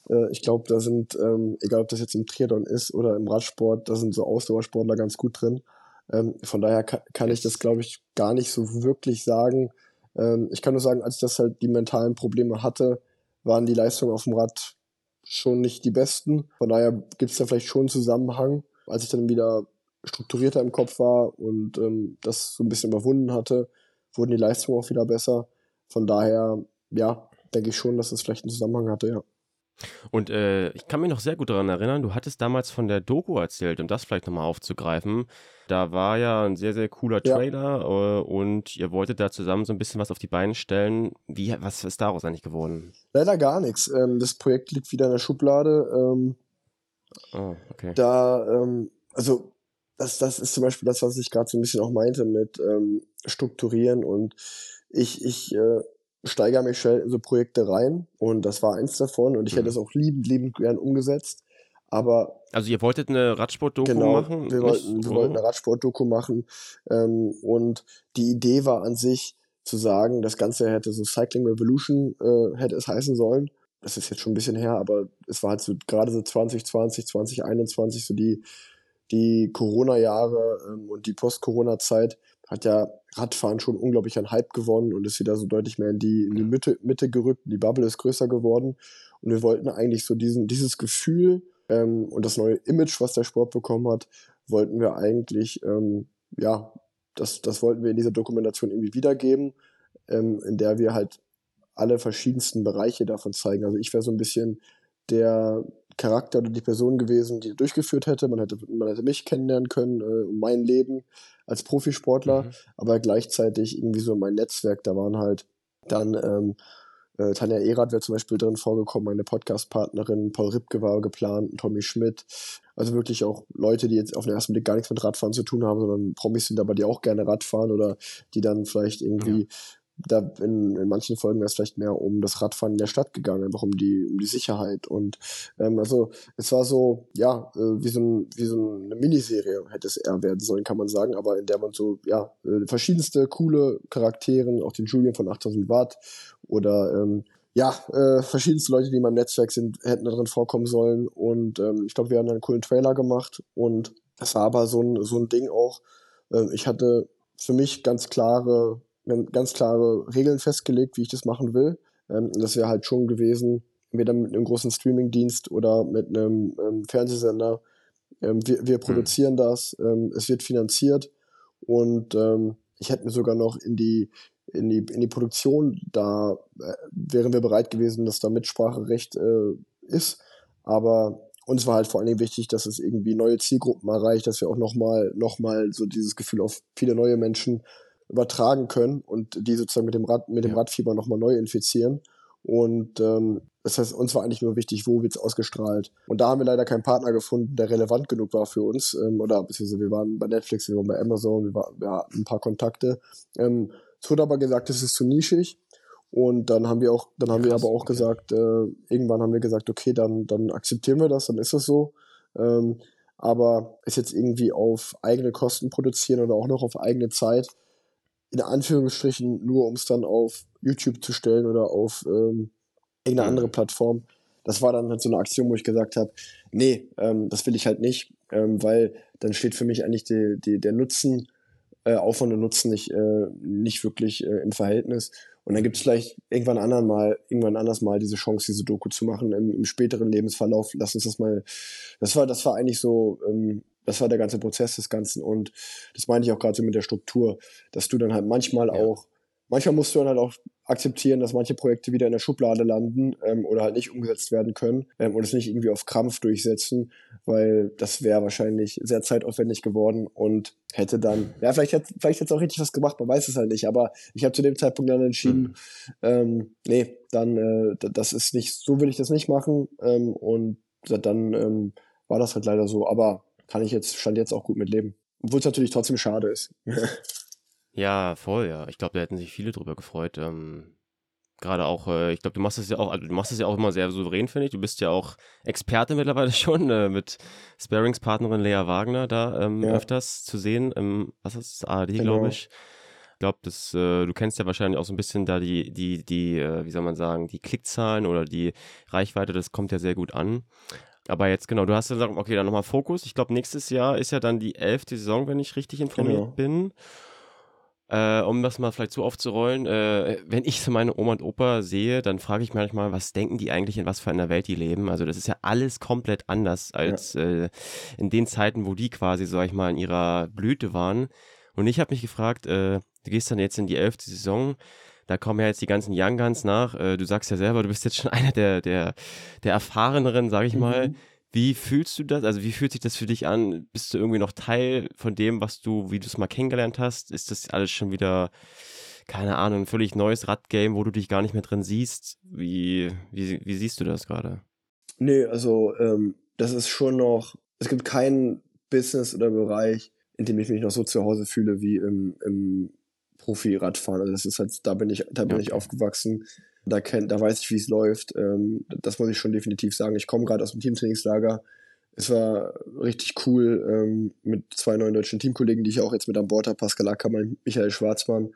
Mhm. ich glaube, da sind, ähm, egal ob das jetzt im Triathlon ist oder im Radsport, da sind so Ausdauersportler ganz gut drin. Ähm, von daher kann, kann ich das, glaube ich, gar nicht so wirklich sagen. Ähm, ich kann nur sagen, als ich das halt die mentalen Probleme hatte, waren die Leistungen auf dem Rad schon nicht die besten. Von daher gibt es da vielleicht schon einen Zusammenhang. Als ich dann wieder strukturierter im Kopf war und ähm, das so ein bisschen überwunden hatte, wurden die Leistungen auch wieder besser. Von daher, ja, denke ich schon, dass das vielleicht einen Zusammenhang hatte, ja.
Und äh, ich kann mich noch sehr gut daran erinnern, du hattest damals von der Doku erzählt, um das vielleicht nochmal aufzugreifen. Da war ja ein sehr, sehr cooler Trailer ja. äh, und ihr wolltet da zusammen so ein bisschen was auf die Beine stellen. Wie, was ist daraus eigentlich geworden?
Leider gar nichts. Ähm, das Projekt liegt wieder in der Schublade. Ähm, oh, okay. Da, ähm, also das, das ist zum Beispiel das, was ich gerade so ein bisschen auch meinte mit ähm, Strukturieren und ich, ich äh, steigere mich schnell in so Projekte rein und das war eins davon und ich mhm. hätte es auch liebend, liebend gern umgesetzt. Aber
also ihr wolltet eine Radsport-Doku
genau,
machen?
Wir wollten, wir wollten eine Radsport-Doku machen ähm, und die Idee war an sich zu sagen, das Ganze hätte so Cycling Revolution äh, hätte es heißen sollen. Das ist jetzt schon ein bisschen her, aber es war halt so gerade so 2020, 2021 so die die Corona-Jahre ähm, und die Post-Corona-Zeit hat ja Radfahren schon unglaublich an Hype gewonnen und ist wieder so deutlich mehr in die, in die Mitte, Mitte gerückt. Die Bubble ist größer geworden. Und wir wollten eigentlich so diesen, dieses Gefühl ähm, und das neue Image, was der Sport bekommen hat, wollten wir eigentlich, ähm, ja, das, das wollten wir in dieser Dokumentation irgendwie wiedergeben, ähm, in der wir halt alle verschiedensten Bereiche davon zeigen. Also ich wäre so ein bisschen der Charakter oder die Person gewesen, die durchgeführt hätte. Man hätte, man hätte mich kennenlernen können, äh, mein Leben als Profisportler, mhm. aber gleichzeitig irgendwie so mein Netzwerk, da waren halt dann ähm, äh, Tanja Erath wäre zum Beispiel drin vorgekommen, meine Podcast-Partnerin, Paul Ripke war geplant, Tommy Schmidt. Also wirklich auch Leute, die jetzt auf den ersten Blick gar nichts mit Radfahren zu tun haben, sondern Promis sind aber, die auch gerne Radfahren oder die dann vielleicht irgendwie da in, in manchen Folgen wäre es vielleicht mehr um das Radfahren in der Stadt gegangen, einfach um die, um die Sicherheit. Und ähm, also es war so, ja, äh, wie so, ein, wie so eine Miniserie hätte es eher werden sollen, kann man sagen, aber in der man so, ja, äh, verschiedenste coole Charakteren, auch den Julian von 8000 Watt oder ähm, ja, äh, verschiedenste Leute, die in meinem Netzwerk sind, hätten da drin vorkommen sollen. Und ähm, ich glaube, wir haben einen coolen Trailer gemacht und das war aber so ein, so ein Ding auch. Äh, ich hatte für mich ganz klare ganz klare Regeln festgelegt, wie ich das machen will. Ähm, das wäre halt schon gewesen, entweder mit einem großen Streamingdienst oder mit einem ähm, Fernsehsender. Ähm, wir, wir hm. produzieren mhm. das, ähm, es wird finanziert und ähm, ich hätte mir sogar noch in die in die, in die Produktion, da äh, wären wir bereit gewesen, dass da Mitspracherecht äh, ist. Aber uns war halt vor allen Dingen wichtig, dass es irgendwie neue Zielgruppen erreicht, dass wir auch nochmal noch mal so dieses Gefühl auf viele neue Menschen übertragen können und die sozusagen mit dem Rad, mit dem ja. Radfieber nochmal neu infizieren. Und ähm, das heißt, uns war eigentlich nur wichtig, wo wird's ausgestrahlt. Und da haben wir leider keinen Partner gefunden, der relevant genug war für uns. Ähm, oder beziehungsweise wir waren bei Netflix, wir waren bei Amazon, wir, war, wir hatten ein paar Kontakte. Ähm, es wurde aber gesagt, es ist zu nischig. Und dann haben wir auch, dann haben wir aber auch okay. gesagt, äh, irgendwann haben wir gesagt, okay, dann, dann akzeptieren wir das, dann ist es so. Ähm, aber es jetzt irgendwie auf eigene Kosten produzieren oder auch noch auf eigene Zeit, in Anführungsstrichen nur, um es dann auf YouTube zu stellen oder auf ähm, irgendeine andere Plattform. Das war dann halt so eine Aktion, wo ich gesagt habe, nee, ähm, das will ich halt nicht, ähm, weil dann steht für mich eigentlich die, die, der Nutzen, äh, Aufwand und Nutzen nicht, äh, nicht wirklich äh, im Verhältnis. Und dann gibt es vielleicht irgendwann anderen mal, irgendwann anders mal diese Chance, diese Doku zu machen im, im späteren Lebensverlauf. Lass uns das mal. Das war, das war eigentlich so ähm, das war der ganze Prozess des Ganzen. Und das meine ich auch gerade so mit der Struktur, dass du dann halt manchmal ja. auch, manchmal musst du dann halt auch akzeptieren, dass manche Projekte wieder in der Schublade landen ähm, oder halt nicht umgesetzt werden können ähm, und es nicht irgendwie auf Krampf durchsetzen, weil das wäre wahrscheinlich sehr zeitaufwendig geworden und hätte dann, ja, vielleicht hätte vielleicht hätte es auch richtig was gemacht, man weiß es halt nicht, aber ich habe zu dem Zeitpunkt dann entschieden, mhm. ähm, nee, dann, äh, das ist nicht, so will ich das nicht machen ähm, und dann ähm, war das halt leider so, aber kann ich jetzt, stand jetzt auch gut mit leben. Obwohl es natürlich trotzdem schade ist.
ja, voll, ja. Ich glaube, da hätten sich viele drüber gefreut. Ähm, gerade auch, äh, ich glaube, du machst das ja auch, also du machst das ja auch immer sehr souverän, finde ich. Du bist ja auch Experte mittlerweile schon äh, mit Sparingspartnerin Lea Wagner da ähm, ja. öfters zu sehen. Ähm, was ist das? ARD, genau. glaube ich. Ich glaube, das, äh, du kennst ja wahrscheinlich auch so ein bisschen da die, die, die, äh, wie soll man sagen, die Klickzahlen oder die Reichweite, das kommt ja sehr gut an. Aber jetzt genau, du hast ja gesagt, okay, dann nochmal Fokus. Ich glaube, nächstes Jahr ist ja dann die elfte Saison, wenn ich richtig informiert genau. bin. Äh, um das mal vielleicht so aufzurollen, äh, wenn ich so meine Oma und Opa sehe, dann frage ich manchmal, was denken die eigentlich, in was für einer Welt die leben? Also das ist ja alles komplett anders als ja. äh, in den Zeiten, wo die quasi, sag ich mal, in ihrer Blüte waren. Und ich habe mich gefragt, äh, du gehst dann jetzt in die elfte Saison, da kommen ja jetzt die ganzen Young Guns nach. Äh, du sagst ja selber, du bist jetzt schon einer der, der, der erfahreneren, sag ich mal. Mhm. Wie fühlst du das? Also wie fühlt sich das für dich an? Bist du irgendwie noch Teil von dem, was du, wie du es mal kennengelernt hast? Ist das alles schon wieder, keine Ahnung, ein völlig neues Radgame, wo du dich gar nicht mehr drin siehst? Wie, wie, wie siehst du das gerade?
Nee, also ähm, das ist schon noch, es gibt keinen Business oder Bereich, in dem ich mich noch so zu Hause fühle wie im, im Profi-Radfahren. Also das ist halt, da bin ich, da bin ja. ich aufgewachsen da, kenn, da weiß ich, wie es läuft. Ähm, das muss ich schon definitiv sagen. Ich komme gerade aus dem Teamtrainingslager. Es war richtig cool ähm, mit zwei neuen deutschen Teamkollegen, die ich auch jetzt mit an Bord habe. Pascal Ackermann, Michael Schwarzmann.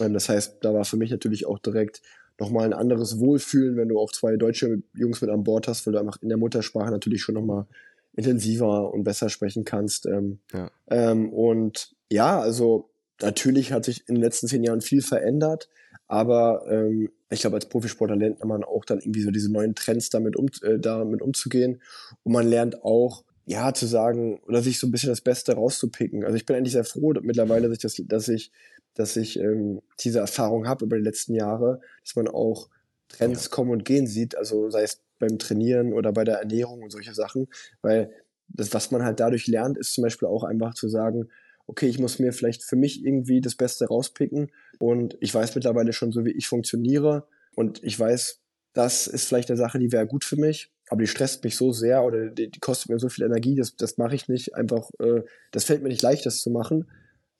Ähm, das heißt, da war für mich natürlich auch direkt nochmal ein anderes Wohlfühlen, wenn du auch zwei deutsche Jungs mit an Bord hast, weil du einfach in der Muttersprache natürlich schon nochmal intensiver und besser sprechen kannst. Ähm, ja. Ähm, und ja, also natürlich hat sich in den letzten zehn Jahren viel verändert. Aber ähm, ich glaube, als Profisportler lernt man auch dann irgendwie so diese neuen Trends damit, um, äh, damit umzugehen. Und man lernt auch, ja, zu sagen oder sich so ein bisschen das Beste rauszupicken. Also ich bin eigentlich sehr froh mittlerweile, dass ich, das, dass ich, dass ich ähm, diese Erfahrung habe über die letzten Jahre, dass man auch Trends ja. kommen und gehen sieht, also sei es beim Trainieren oder bei der Ernährung und solche Sachen, weil das, was man halt dadurch lernt, ist zum Beispiel auch einfach zu sagen, okay, ich muss mir vielleicht für mich irgendwie das Beste rauspicken und ich weiß mittlerweile schon so, wie ich funktioniere und ich weiß, das ist vielleicht eine Sache, die wäre gut für mich, aber die stresst mich so sehr oder die, die kostet mir so viel Energie, das, das mache ich nicht einfach, äh, das fällt mir nicht leicht, das zu machen.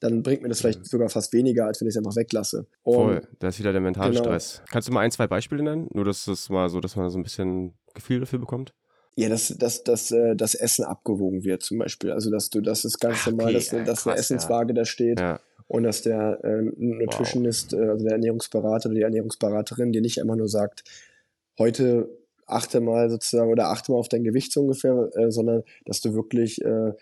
Dann bringt mir das vielleicht sogar fast weniger, als wenn ich es einfach weglasse.
Und Voll, da ist wieder der mentale genau. Stress. Kannst du mal ein, zwei Beispiele nennen? Nur, dass das mal so, dass man so ein bisschen Gefühl dafür bekommt?
Ja, dass, dass, dass äh, das Essen abgewogen wird zum Beispiel. Also dass du, das ist ganz normal, okay, dass, ja, dass krass, eine Essenswaage ja. da steht ja. und dass der äh, Nutritionist, wow. äh, also der Ernährungsberater oder die Ernährungsberaterin dir nicht immer nur sagt, heute achte mal sozusagen oder achte mal auf dein Gewicht so ungefähr, äh, sondern dass du wirklich äh,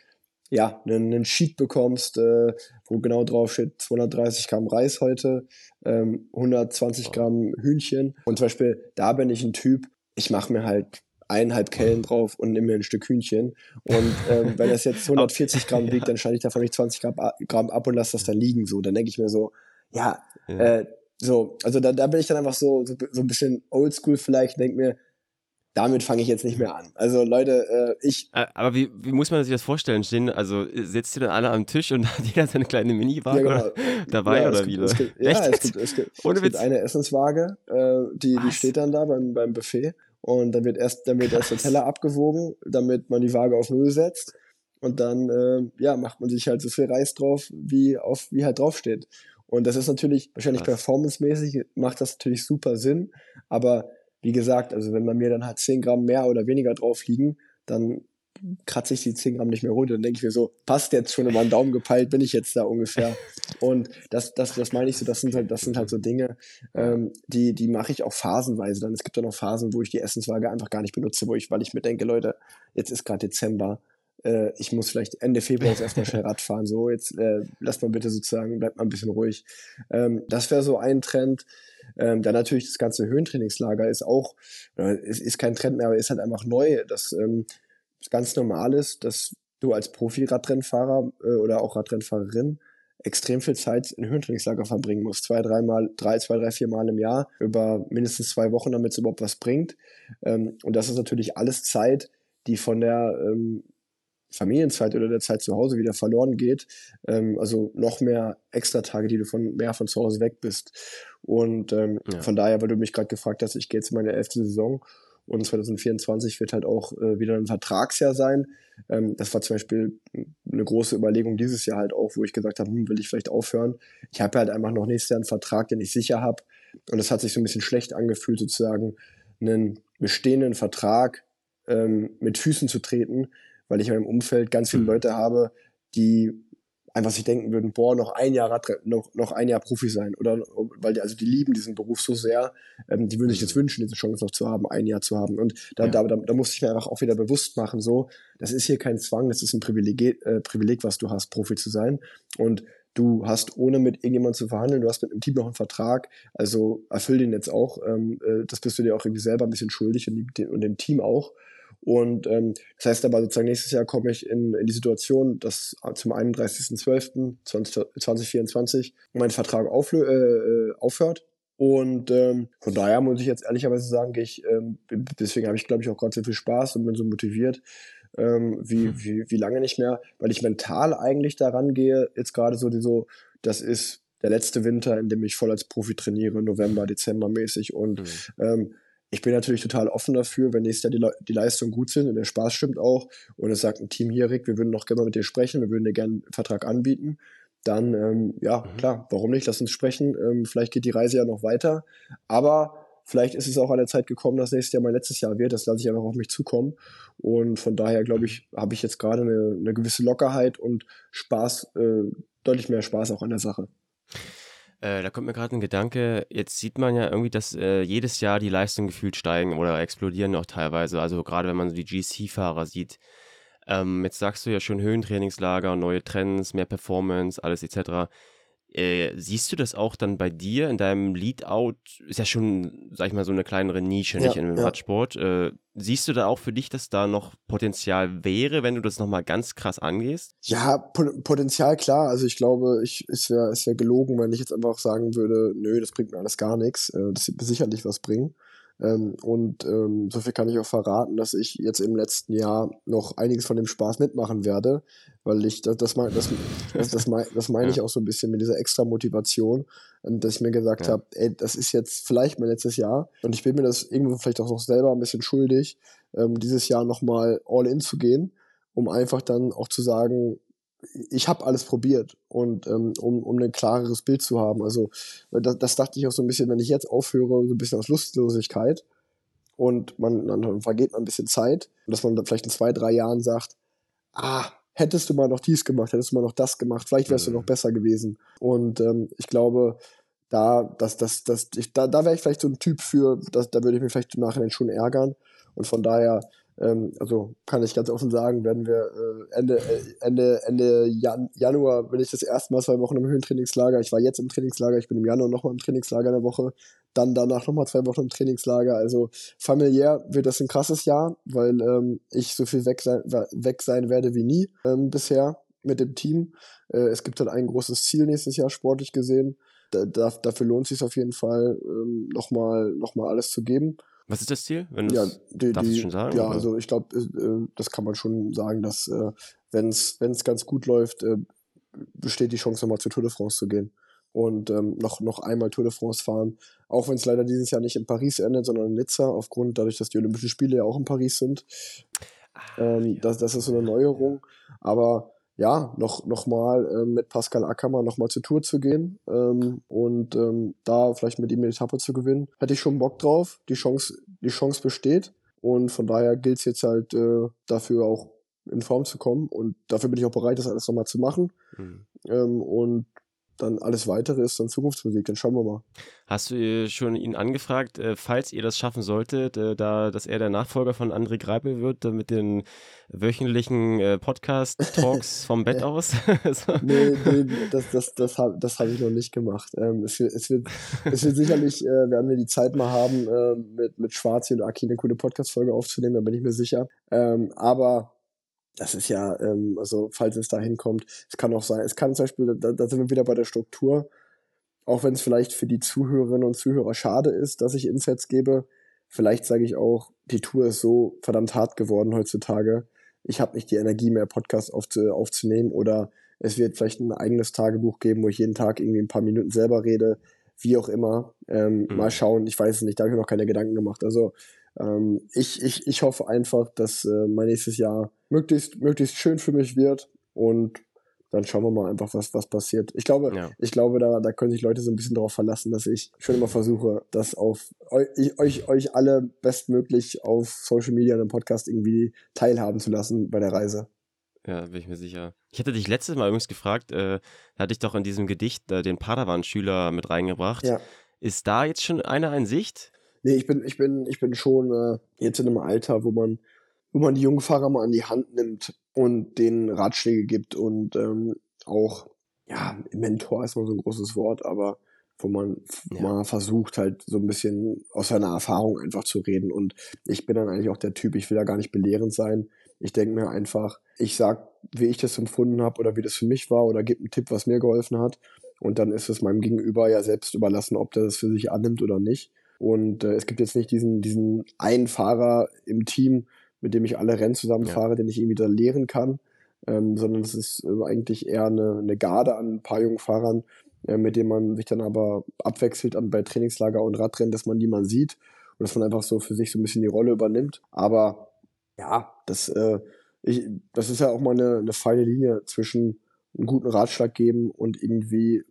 ja, einen, einen Sheet bekommst, äh, wo genau drauf steht 230 Gramm Reis heute, ähm, 120 Gramm Hühnchen. Und zum Beispiel, da bin ich ein Typ, ich mache mir halt eineinhalb Kellen drauf und nehme mir ein Stück Hühnchen. Und ähm, wenn das jetzt 140 Gramm wiegt, dann schneide ich davon nicht 20 Gramm, Gramm ab und lasse das da liegen. So, dann denke ich mir so, ja, ja. Äh, so, also da, da bin ich dann einfach so, so, so ein bisschen oldschool vielleicht, denke mir, damit fange ich jetzt nicht mehr an. Also Leute, äh, ich.
Aber wie, wie muss man sich das vorstellen? Stehen, also sitzt ihr dann alle am Tisch und hat jeder seine kleine Miniwaage ja, genau. dabei ja, oder wie?
Es gibt, ja, es gibt, es gibt, es gibt eine Essenswaage, äh, die, die steht dann da beim, beim Buffet. Und dann wird erst, dann wird erst der Teller abgewogen, damit man die Waage auf Null setzt. Und dann, äh, ja, macht man sich halt so viel Reis drauf, wie auf, wie halt draufsteht. Und das ist natürlich, wahrscheinlich performancemäßig, macht das natürlich super Sinn. Aber wie gesagt, also wenn bei mir dann halt 10 Gramm mehr oder weniger drauf liegen, dann kratze ich die 10 Gramm nicht mehr runter. Dann denke ich mir so, passt jetzt schon über den Daumen gepeilt, bin ich jetzt da ungefähr. Und das, das, das meine ich so, das sind halt, das sind halt so Dinge, ähm, die, die mache ich auch phasenweise. Dann es gibt ja noch Phasen, wo ich die Essenswaage einfach gar nicht benutze, wo ich, weil ich mir denke, Leute, jetzt ist gerade Dezember, äh, ich muss vielleicht Ende Februar erstmal schnell Rad fahren. So, jetzt äh, lasst mal bitte sozusagen, bleibt mal ein bisschen ruhig. Ähm, das wäre so ein Trend. Ähm, dann natürlich das ganze Höhentrainingslager ist auch, äh, ist, ist kein Trend mehr, aber ist halt einfach neu. Das ähm, ganz normal ist, dass du als Profi-Radrennfahrer äh, oder auch Radrennfahrerin extrem viel Zeit in Höhentrainingslager verbringen musst. Zwei, dreimal, drei, zwei, drei, vier Mal im Jahr über mindestens zwei Wochen, damit es überhaupt was bringt. Ähm, und das ist natürlich alles Zeit, die von der ähm, Familienzeit oder der Zeit zu Hause wieder verloren geht. Ähm, also noch mehr Extra-Tage, die du von mehr von zu Hause weg bist. Und ähm, ja. von daher, weil du mich gerade gefragt hast, ich gehe jetzt in meine elfte Saison und 2024 wird halt auch äh, wieder ein Vertragsjahr sein. Ähm, das war zum Beispiel eine große Überlegung dieses Jahr halt auch, wo ich gesagt habe, hm, will ich vielleicht aufhören. Ich habe halt einfach noch nächstes Jahr einen Vertrag, den ich sicher habe. Und es hat sich so ein bisschen schlecht angefühlt, sozusagen einen bestehenden Vertrag ähm, mit Füßen zu treten, weil ich in meinem Umfeld ganz viele mhm. Leute habe, die einfach sich denken würden, boah, noch ein Jahr Rad, noch, noch ein Jahr Profi sein. Oder weil die, also die lieben diesen Beruf so sehr, ähm, die würden sich das mhm. wünschen, diese Chance noch zu haben, ein Jahr zu haben. Und da, ja. da, da, da muss ich mir einfach auch wieder bewusst machen, so, das ist hier kein Zwang, das ist ein Privileg, äh, Privileg, was du hast, Profi zu sein. Und du hast ohne mit irgendjemandem zu verhandeln, du hast mit dem Team noch einen Vertrag, also erfüll den jetzt auch. Ähm, äh, das bist du dir auch irgendwie selber ein bisschen schuldig und, und dem Team auch. Und ähm, das heißt aber sozusagen nächstes Jahr komme ich in, in die Situation, dass zum 31.12.2024 mein Vertrag auflö äh, aufhört. Und ähm, von daher muss ich jetzt ehrlicherweise sagen, ich, ähm, deswegen habe ich, glaube ich, auch gerade so viel Spaß und bin so motiviert, ähm, wie, hm. wie, wie lange nicht mehr, weil ich mental eigentlich daran gehe, jetzt gerade so, die, so, das ist der letzte Winter, in dem ich voll als Profi trainiere, November, Dezember mäßig. Und mhm. ähm, ich bin natürlich total offen dafür, wenn nächstes Jahr die, Le die Leistungen gut sind und der Spaß stimmt auch und es sagt ein Team hier, Rick, wir würden noch gerne mal mit dir sprechen, wir würden dir gerne einen Vertrag anbieten, dann ähm, ja, mhm. klar, warum nicht, lass uns sprechen. Ähm, vielleicht geht die Reise ja noch weiter, aber vielleicht ist es auch an der Zeit gekommen, dass nächstes Jahr mein letztes Jahr wird, das lasse ich einfach auf mich zukommen und von daher glaube ich, habe ich jetzt gerade eine, eine gewisse Lockerheit und Spaß, äh, deutlich mehr Spaß auch an der Sache.
Äh, da kommt mir gerade ein Gedanke, jetzt sieht man ja irgendwie, dass äh, jedes Jahr die Leistungen gefühlt steigen oder explodieren auch teilweise. Also gerade wenn man so die GC-Fahrer sieht. Ähm, jetzt sagst du ja schon Höhentrainingslager, neue Trends, mehr Performance, alles etc. Äh, siehst du das auch dann bei dir in deinem Leadout? Ist ja schon, sag ich mal, so eine kleinere Nische, ja, nicht in dem ja. Radsport. Äh, siehst du da auch für dich, dass da noch Potenzial wäre, wenn du das nochmal ganz krass angehst?
Ja, Potenzial klar. Also ich glaube, ich, es wäre es wär gelogen, wenn ich jetzt einfach sagen würde, nö, das bringt mir alles gar nichts. Äh, das wird sicherlich was bringen. Ähm, und ähm, so viel kann ich auch verraten, dass ich jetzt im letzten Jahr noch einiges von dem Spaß mitmachen werde, weil ich das, das, das, das, das, mein, das meine ich auch so ein bisschen mit dieser extra Motivation, ähm, dass ich mir gesagt ja. habe, ey, das ist jetzt vielleicht mein letztes Jahr und ich bin mir das irgendwo vielleicht auch noch selber ein bisschen schuldig, ähm, dieses Jahr nochmal all in zu gehen, um einfach dann auch zu sagen, ich habe alles probiert und ähm, um, um ein klareres Bild zu haben. Also das, das dachte ich auch so ein bisschen, wenn ich jetzt aufhöre, so ein bisschen aus Lustlosigkeit und man dann vergeht man ein bisschen Zeit, dass man dann vielleicht in zwei, drei Jahren sagt, ah, hättest du mal noch dies gemacht, hättest du mal noch das gemacht, vielleicht wärst mhm. du noch besser gewesen. Und ähm, ich glaube, da, das, das, das, ich, da, da wäre ich vielleicht so ein Typ für, das, da würde ich mich vielleicht im Nachhinein schon ärgern. Und von daher ähm, also kann ich ganz offen sagen, werden wir äh, Ende, äh, Ende, Ende Jan Januar bin ich das erste Mal zwei Wochen im Höhentrainingslager. Ich war jetzt im Trainingslager, ich bin im Januar nochmal im Trainingslager eine Woche, dann danach nochmal zwei Wochen im Trainingslager. Also familiär wird das ein krasses Jahr, weil ähm, ich so viel weg sein, weg sein werde wie nie ähm, bisher mit dem Team. Äh, es gibt halt ein großes Ziel nächstes Jahr sportlich gesehen. Da, da, dafür lohnt es sich auf jeden Fall, ähm, nochmal noch mal alles zu geben.
Was ist das Ziel?
Wenn ja, die, darfst die, schon sagen? Ja, oder? also ich glaube, äh, das kann man schon sagen, dass äh, wenn es ganz gut läuft, äh, besteht die Chance, nochmal zur Tour de France zu gehen und ähm, noch, noch einmal Tour de France fahren. Auch wenn es leider dieses Jahr nicht in Paris endet, sondern in Nizza, aufgrund dadurch, dass die Olympischen Spiele ja auch in Paris sind. Ah, ähm, ja. das, das ist so eine Neuerung. Aber ja, noch, noch mal ähm, mit Pascal Ackermann noch mal zur Tour zu gehen ähm, und ähm, da vielleicht mit ihm eine Etappe zu gewinnen. Hätte ich schon Bock drauf. Die Chance, die Chance besteht. Und von daher gilt es jetzt halt äh, dafür auch in Form zu kommen. Und dafür bin ich auch bereit, das alles nochmal zu machen. Mhm. Ähm, und dann alles weitere ist dann Zukunftsmusik, dann schauen wir mal.
Hast du schon ihn angefragt, äh, falls ihr das schaffen solltet, äh, da, dass er der Nachfolger von André Greipel wird, mit den wöchentlichen äh, Podcast-Talks vom Bett aus?
Nee, nee, das, das, das habe das hab ich noch nicht gemacht. Ähm, es, wird, es, wird, es wird sicherlich, äh, werden wir die Zeit mal haben, äh, mit, mit Schwarzi und Aki eine coole Podcast-Folge aufzunehmen, da bin ich mir sicher. Ähm, aber das ist ja, ähm, also falls es dahin kommt, es kann auch sein, es kann zum Beispiel, da, da sind wir wieder bei der Struktur, auch wenn es vielleicht für die Zuhörerinnen und Zuhörer schade ist, dass ich Insets gebe, vielleicht sage ich auch, die Tour ist so verdammt hart geworden heutzutage, ich habe nicht die Energie mehr, Podcasts aufzu aufzunehmen oder es wird vielleicht ein eigenes Tagebuch geben, wo ich jeden Tag irgendwie ein paar Minuten selber rede, wie auch immer. Ähm, mhm. Mal schauen, ich weiß es nicht, da habe ich mir noch keine Gedanken gemacht. Also ähm, ich, ich, ich hoffe einfach, dass äh, mein nächstes Jahr möglichst, möglichst schön für mich wird und dann schauen wir mal einfach, was, was passiert. Ich glaube,
Ja.
ich glaube, da, da können sich Leute so ein bisschen darauf verlassen, dass ich schon immer versuche, das auf eu, ich, euch, euch alle bestmöglich auf Social Media und im Podcast irgendwie teilhaben zu lassen bei der Reise.
Ja, bin ich mir sicher. Ich hatte dich letztes Mal übrigens gefragt, äh, da hatte ich doch in diesem Gedicht äh, den Padawan-Schüler mit reingebracht.
Ja.
Ist da jetzt schon einer in Sicht?
Nee, ich bin, ich bin, ich bin schon äh, jetzt in einem Alter, wo man, wo man die jungen Fahrer mal an die Hand nimmt und denen Ratschläge gibt und ähm, auch, ja, Mentor ist mal so ein großes Wort, aber wo man
Ja.
mal versucht, halt so ein bisschen aus seiner Erfahrung einfach zu reden. Und ich bin dann eigentlich auch der Typ, ich will da gar nicht belehrend sein. Ich denke mir einfach, ich sag, wie ich das empfunden habe oder wie das für mich war oder gebe einen Tipp, was mir geholfen hat. Und dann ist es meinem Gegenüber ja selbst überlassen, ob der das für sich annimmt oder nicht. Und äh, es gibt jetzt nicht diesen, diesen einen Fahrer im Team, mit dem ich alle Rennen zusammenfahre, den ich irgendwie da lehren kann, ähm, sondern es ist äh, eigentlich eher eine, eine Garde an ein paar jungen Fahrern, äh, mit denen man sich dann aber abwechselt an, bei Trainingslager und Radrennen, dass man die mal sieht und dass man einfach so für sich so ein bisschen die Rolle übernimmt. Aber ja, das, äh, ich, das ist ja auch mal eine, eine feine Linie zwischen einen guten Ratschlag geben und irgendwie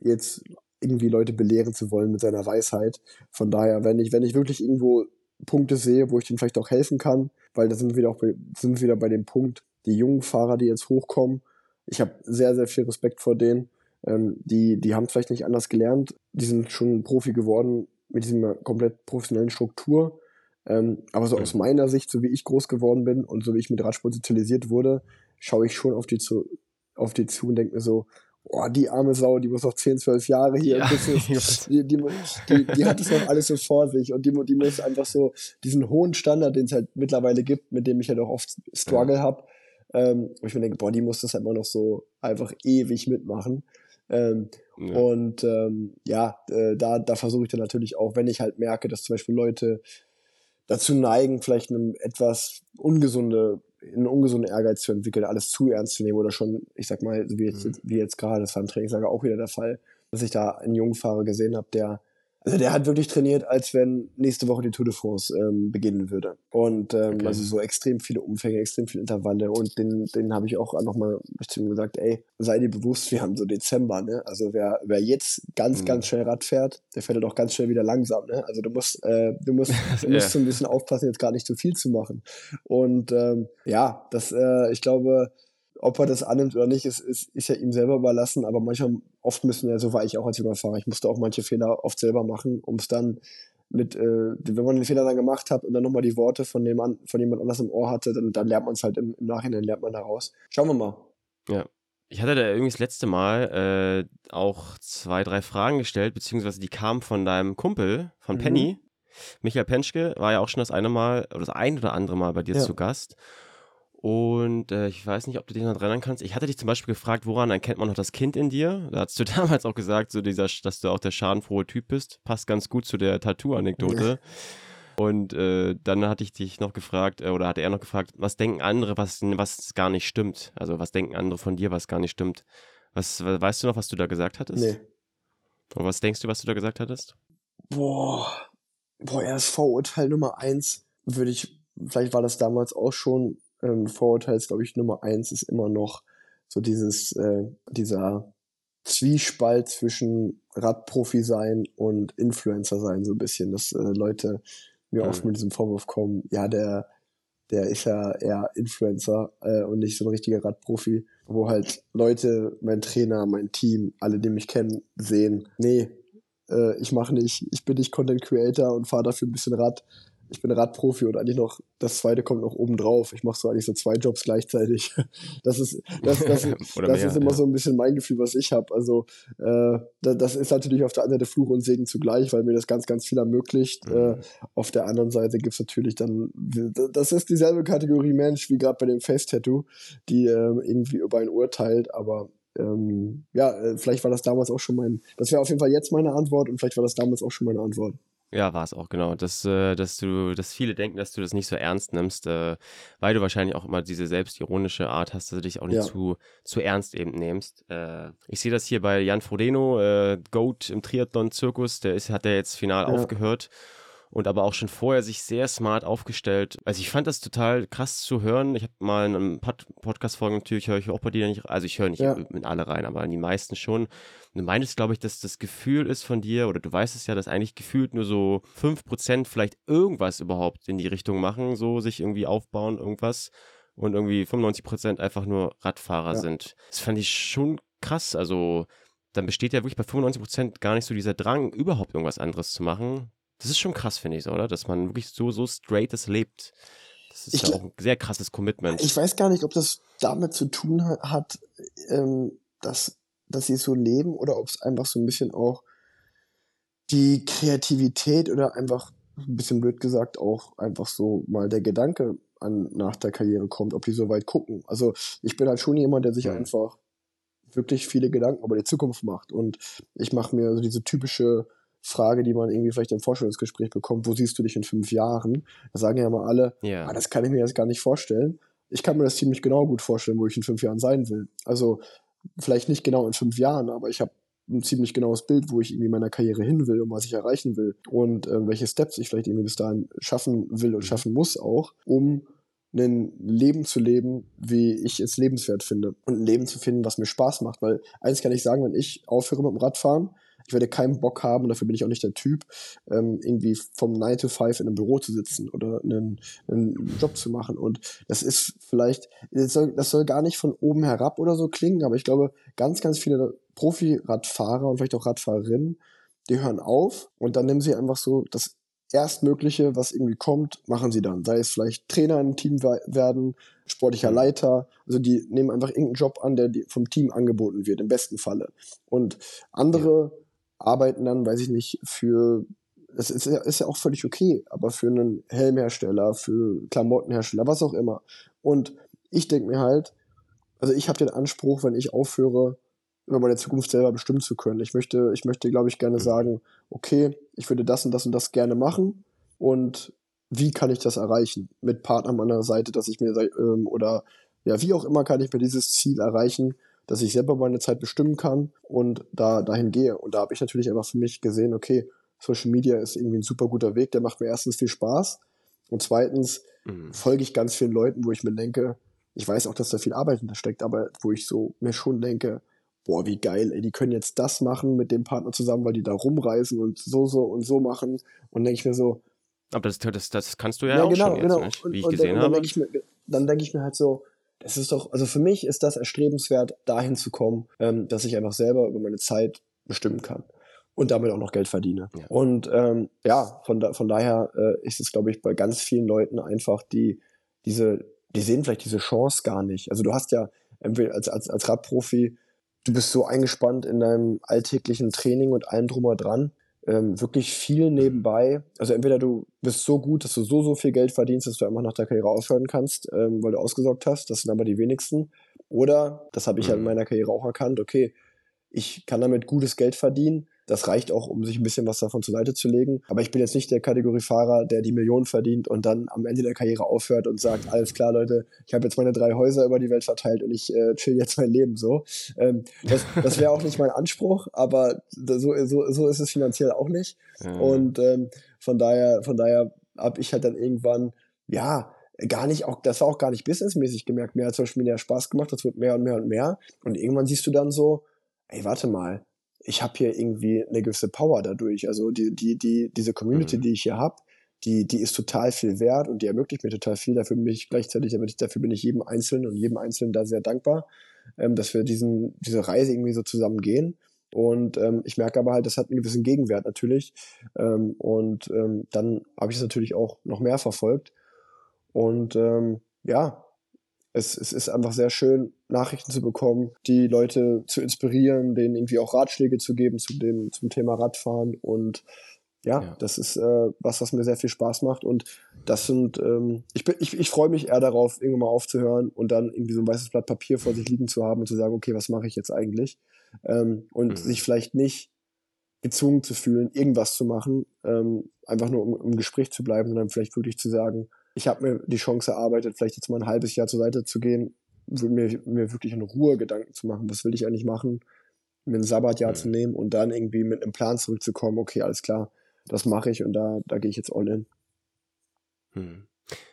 jetzt irgendwie Leute belehren zu wollen mit seiner Weisheit. Von daher, wenn ich, wenn ich wirklich irgendwo Punkte sehe, wo ich denen vielleicht auch helfen kann, weil da sind wir wieder auch bei, sind wir wieder bei dem Punkt, die jungen Fahrer, die jetzt hochkommen, ich habe sehr, sehr viel Respekt vor denen. Ähm, die, die haben vielleicht nicht anders gelernt, die sind schon Profi geworden mit dieser komplett professionellen Struktur. Ähm, aber so aus meiner Sicht, so wie ich groß geworden bin und so wie ich mit Radsport sozialisiert wurde, schaue ich schon auf die zu, auf die zu und denke mir so, oh, die arme Sau, die muss noch 10, 12 Jahre hier
Ja,
im Business, die, die, die, die hat es noch alles so vor sich und die, die muss einfach so diesen hohen Standard, den es halt mittlerweile gibt, mit dem ich halt auch oft Struggle hab, ähm, wo ich mir denke, boah, die muss das halt immer noch so einfach ewig mitmachen. Ähm,
Ja.
und ähm, ja, äh, da, da versuche ich dann natürlich auch, wenn ich halt merke, dass zum Beispiel Leute dazu neigen, vielleicht einen etwas ungesunde, einen ungesunden Ehrgeiz zu entwickeln, alles zu ernst zu nehmen oder schon, ich sag mal, so wie jetzt,
Mhm.
wie jetzt gerade, das war im Trainingslager auch wieder der Fall, dass ich da einen jungen Fahrer gesehen habe, der also der hat wirklich trainiert, als wenn nächste Woche die Tour de France ähm, beginnen würde. Und ähm,
Okay.
also so extrem viele Umfänge, extrem viele Intervalle. Und den, den habe ich auch nochmal zu ihm gesagt, ey, sei dir bewusst, wir haben so Dezember, ne? Also wer, wer jetzt ganz,
Mhm.
ganz schnell Rad fährt, der fährt halt auch ganz schnell wieder langsam, ne? Also du musst, äh, du musst, du musst so ein bisschen aufpassen, jetzt gar nicht zu viel zu machen. Und ähm, ja, das, äh, ich glaube, ob er das annimmt oder nicht, ist, ist, ist ja ihm selber überlassen, aber manchmal, oft müssen ja, so war ich auch als junger Fahrer, ich musste auch manche Fehler oft selber machen, um es dann mit, äh, wenn man den Fehler dann gemacht hat und dann nochmal die Worte von, dem an, von jemand anders im Ohr hatte, dann, dann lernt man es halt im, im Nachhinein, lernt man daraus. Schauen wir mal.
Ich hatte da irgendwie das letzte Mal äh, auch zwei, drei Fragen gestellt, beziehungsweise die kamen von deinem Kumpel, von
Mhm.
Penny. Michael Penschke war ja auch schon das eine Mal oder das ein oder andere Mal bei dir
Ja.
zu Gast. Und äh, ich weiß nicht, ob du dich noch erinnern kannst. Ich hatte dich zum Beispiel gefragt, woran erkennt man noch das Kind in dir? Da hast du damals auch gesagt, so dieser, dass du auch der schadenfrohe Typ bist. Passt ganz gut zu der Tattoo-Anekdote. Und äh, dann hatte ich dich noch gefragt, äh, oder hatte er noch gefragt, was denken andere, was, was gar nicht stimmt? Also was denken andere von dir, was gar nicht stimmt? Was, we- weißt du noch, was du da gesagt hattest?
Nee.
Oder was denkst du, was du da gesagt hattest?
Boah, boah, erst Vorurteil Nummer eins würde ich, vielleicht war das damals auch schon, ähm, Vorurteil ist, glaube ich, Nummer eins ist immer noch so dieses, äh, dieser Zwiespalt zwischen Radprofi sein und Influencer sein, so ein bisschen, dass äh, Leute mir oft
Mhm.
mit diesem Vorwurf kommen, ja, der, der ist ja eher Influencer äh, und nicht so ein richtiger Radprofi, wo halt Leute, mein Trainer, mein Team, alle, die mich kennen, sehen, nee, äh, ich mache nicht, ich bin nicht Content Creator und fahre dafür ein bisschen Rad. Ich bin Radprofi und eigentlich noch, das zweite kommt noch oben drauf. Ich mache so eigentlich so zwei Jobs gleichzeitig. Das ist, das, das, das
mehr,
ist immer
ja.
so ein bisschen mein Gefühl, was ich habe. Also äh, da- das ist natürlich auf der einen Seite Fluch und Segen zugleich, weil mir das ganz, ganz viel ermöglicht.
Mhm.
Äh, auf der anderen Seite gibt's natürlich dann, das ist dieselbe Kategorie Mensch wie gerade bei dem Face-Tattoo, die ähm, irgendwie über ein urteilt, aber ähm, ja, äh, vielleicht war das damals auch schon mein, das wäre auf jeden Fall jetzt meine Antwort und vielleicht war das damals auch schon meine Antwort.
Ja, war es auch, genau. Dass, äh, dass du, dass viele denken, dass du das nicht so ernst nimmst, äh, weil du wahrscheinlich auch immer diese selbstironische Art hast, dass du dich auch nicht
Ja.
zu, zu ernst eben nimmst. Äh, ich sehe das hier bei Jan Frodeno, Goat im Triathlon-Zirkus, der ist, hat ja jetzt final
Ja.
aufgehört. Und aber auch schon vorher sich sehr smart aufgestellt. Also ich fand das total krass zu hören. Ich habe mal in einem Pod Podcast-Folgen natürlich höre ich auch bei dir nicht, also ich höre nicht ja. in alle rein, aber in die meisten schon. Du meintest, glaube ich, dass das Gefühl ist von dir, oder du weißt es ja, dass eigentlich gefühlt nur so 5% vielleicht irgendwas überhaupt in die Richtung machen, so sich irgendwie aufbauen, irgendwas. Und irgendwie 95% einfach nur Radfahrer ja. sind. Das fand ich schon krass. Also dann besteht ja wirklich bei 95% gar nicht so dieser Drang, überhaupt irgendwas anderes zu machen. Das ist schon krass, finde ich, oder? Dass man wirklich so, so straight das lebt. Das ist ich, ja auch ein sehr krasses Commitment.
Ich weiß gar nicht, ob das damit zu tun hat, ähm, dass, dass sie so leben oder ob es einfach so ein bisschen auch die Kreativität oder einfach, ein bisschen blöd gesagt, auch einfach so mal der Gedanke an, nach der Karriere kommt, ob die so weit gucken. Also ich bin halt schon jemand, der sich ja. einfach wirklich viele Gedanken über die Zukunft macht. Und ich mache mir so diese typische Frage, die man irgendwie vielleicht im Vorstellungsgespräch bekommt, wo siehst du dich in fünf Jahren? Da sagen ja mal alle, yeah. ah, das kann ich mir jetzt gar nicht vorstellen. Ich kann mir das ziemlich genau gut vorstellen, wo ich in fünf Jahren sein will. Also vielleicht nicht genau in fünf Jahren, aber ich habe ein ziemlich genaues Bild, wo ich irgendwie meiner Karriere hin will und was ich erreichen will und äh, welche Steps ich vielleicht irgendwie bis dahin schaffen will und mhm. schaffen muss auch, um ein Leben zu leben, wie ich es lebenswert finde. Und ein Leben zu finden, was mir Spaß macht. Weil eins kann ich sagen, wenn ich aufhöre mit dem Radfahren, ich werde keinen Bock haben, dafür bin ich auch nicht der Typ, ähm, irgendwie vom 9 to 5 in einem Büro zu sitzen oder einen, einen Job zu machen. Und das ist vielleicht, das soll, das soll gar nicht von oben herab oder so klingen, aber ich glaube, ganz, ganz viele Profi-Radfahrer und vielleicht auch Radfahrerinnen, die hören auf und dann nehmen sie einfach so das Erstmögliche, was irgendwie kommt, machen sie dann. Sei es vielleicht Trainer im Team werden, sportlicher mhm. Leiter. Also die nehmen einfach irgendeinen Job an, der vom Team angeboten wird, im besten Falle. Und andere ja. Arbeiten dann, weiß ich nicht, für, das ist ja, ist ja auch völlig okay, aber für einen Helmhersteller, für Klamottenhersteller, was auch immer. Und ich denke mir halt, also ich habe den Anspruch, wenn ich aufhöre, über meine Zukunft selber bestimmen zu können. Ich möchte, ich möchte, glaube ich, gerne mhm. sagen, okay, ich würde das und das und das gerne machen und wie kann ich das erreichen? Mit Partnern an meiner Seite, dass ich mir, ähm, oder ja, wie auch immer kann ich mir dieses Ziel erreichen, dass ich selber meine Zeit bestimmen kann und da dahin gehe. Und da habe ich natürlich einfach für mich gesehen, okay, Social Media ist irgendwie ein super guter Weg, der macht mir erstens viel Spaß und zweitens mhm. folge ich ganz vielen Leuten, wo ich mir denke, ich weiß auch, dass da viel Arbeit hinter steckt, aber wo ich so mir schon denke, boah, wie geil, ey, die können jetzt das machen mit dem Partner zusammen, weil die da rumreisen und so, so und so machen. Und denke ich mir so.
Aber das, das, das kannst du ja, ja auch genau, schon jetzt, genau. Nicht, wie ich und, gesehen und dann,
habe. Denk dann denke ich mir halt so, das ist doch, also für mich ist das erstrebenswert, dahin zu kommen, ähm, dass ich einfach selber über meine Zeit bestimmen kann und damit auch noch Geld verdiene. Ja. Und ähm, ja, von, da, von daher äh, ist es, glaube ich, bei ganz vielen Leuten einfach, die diese, die sehen vielleicht diese Chance gar nicht. Also du hast ja als, als, als Radprofi du bist so eingespannt in deinem alltäglichen Training und allem drum und dran. Ähm, wirklich viel nebenbei. Also entweder du bist so gut, dass du so, so viel Geld verdienst, dass du einfach nach der Karriere aufhören kannst, ähm, weil du ausgesorgt hast. Das sind aber die wenigsten. Oder, das habe ich mhm. ja in meiner Karriere auch erkannt, okay, ich kann damit gutes Geld verdienen, das reicht auch, um sich ein bisschen was davon zur Seite zu legen. Aber ich bin jetzt nicht der Kategoriefahrer, der die Millionen verdient und dann am Ende der Karriere aufhört und sagt, alles klar, Leute, ich habe jetzt meine drei Häuser über die Welt verteilt und ich äh, chill jetzt mein Leben so. Ähm, das das wäre auch nicht mein Anspruch, aber so, so, so ist es finanziell auch nicht. Mhm. Und ähm, von daher, von daher habe ich halt dann irgendwann, ja, gar nicht auch, das war auch gar nicht businessmäßig gemerkt. Mir hat zum Beispiel mehr Spaß gemacht, das wird mehr und mehr und mehr. Und irgendwann siehst du dann so, ey, warte mal, ich habe hier irgendwie eine gewisse Power dadurch. Also die, die, die, diese Community, mhm. die ich hier habe, die, die ist total viel wert und die ermöglicht mir total viel. Dafür bin ich gleichzeitig, dafür bin ich jedem Einzelnen und jedem Einzelnen da sehr dankbar, ähm, dass wir diesen, diese Reise irgendwie so zusammen gehen. Und ähm, ich merke aber halt, das hat einen gewissen Gegenwert natürlich. Ähm, und ähm, dann habe ich es natürlich auch noch mehr verfolgt. Und ähm, ja, es, es ist einfach sehr schön, Nachrichten zu bekommen, die Leute zu inspirieren, denen irgendwie auch Ratschläge zu geben zu dem, zum Thema Radfahren. Und ja, ja. das ist äh, was, was mir sehr viel Spaß macht. Und das sind, ähm, ich, bin, ich, ich freue mich eher darauf, irgendwann mal aufzuhören und dann irgendwie so ein weißes Blatt Papier vor sich liegen zu haben und zu sagen, okay, was mache ich jetzt eigentlich? Ähm, und mhm. sich vielleicht nicht gezwungen zu fühlen, irgendwas zu machen, ähm, einfach nur um im Gespräch zu bleiben, sondern vielleicht wirklich zu sagen, ich habe mir die Chance erarbeitet, vielleicht jetzt mal ein halbes Jahr zur Seite zu gehen, mir, mir wirklich in Ruhe Gedanken zu machen, was will ich eigentlich machen, mir ein Sabbatjahr mhm. zu nehmen und dann irgendwie mit einem Plan zurückzukommen, okay, alles klar, das mache ich und da, da gehe ich jetzt all in.
Hm.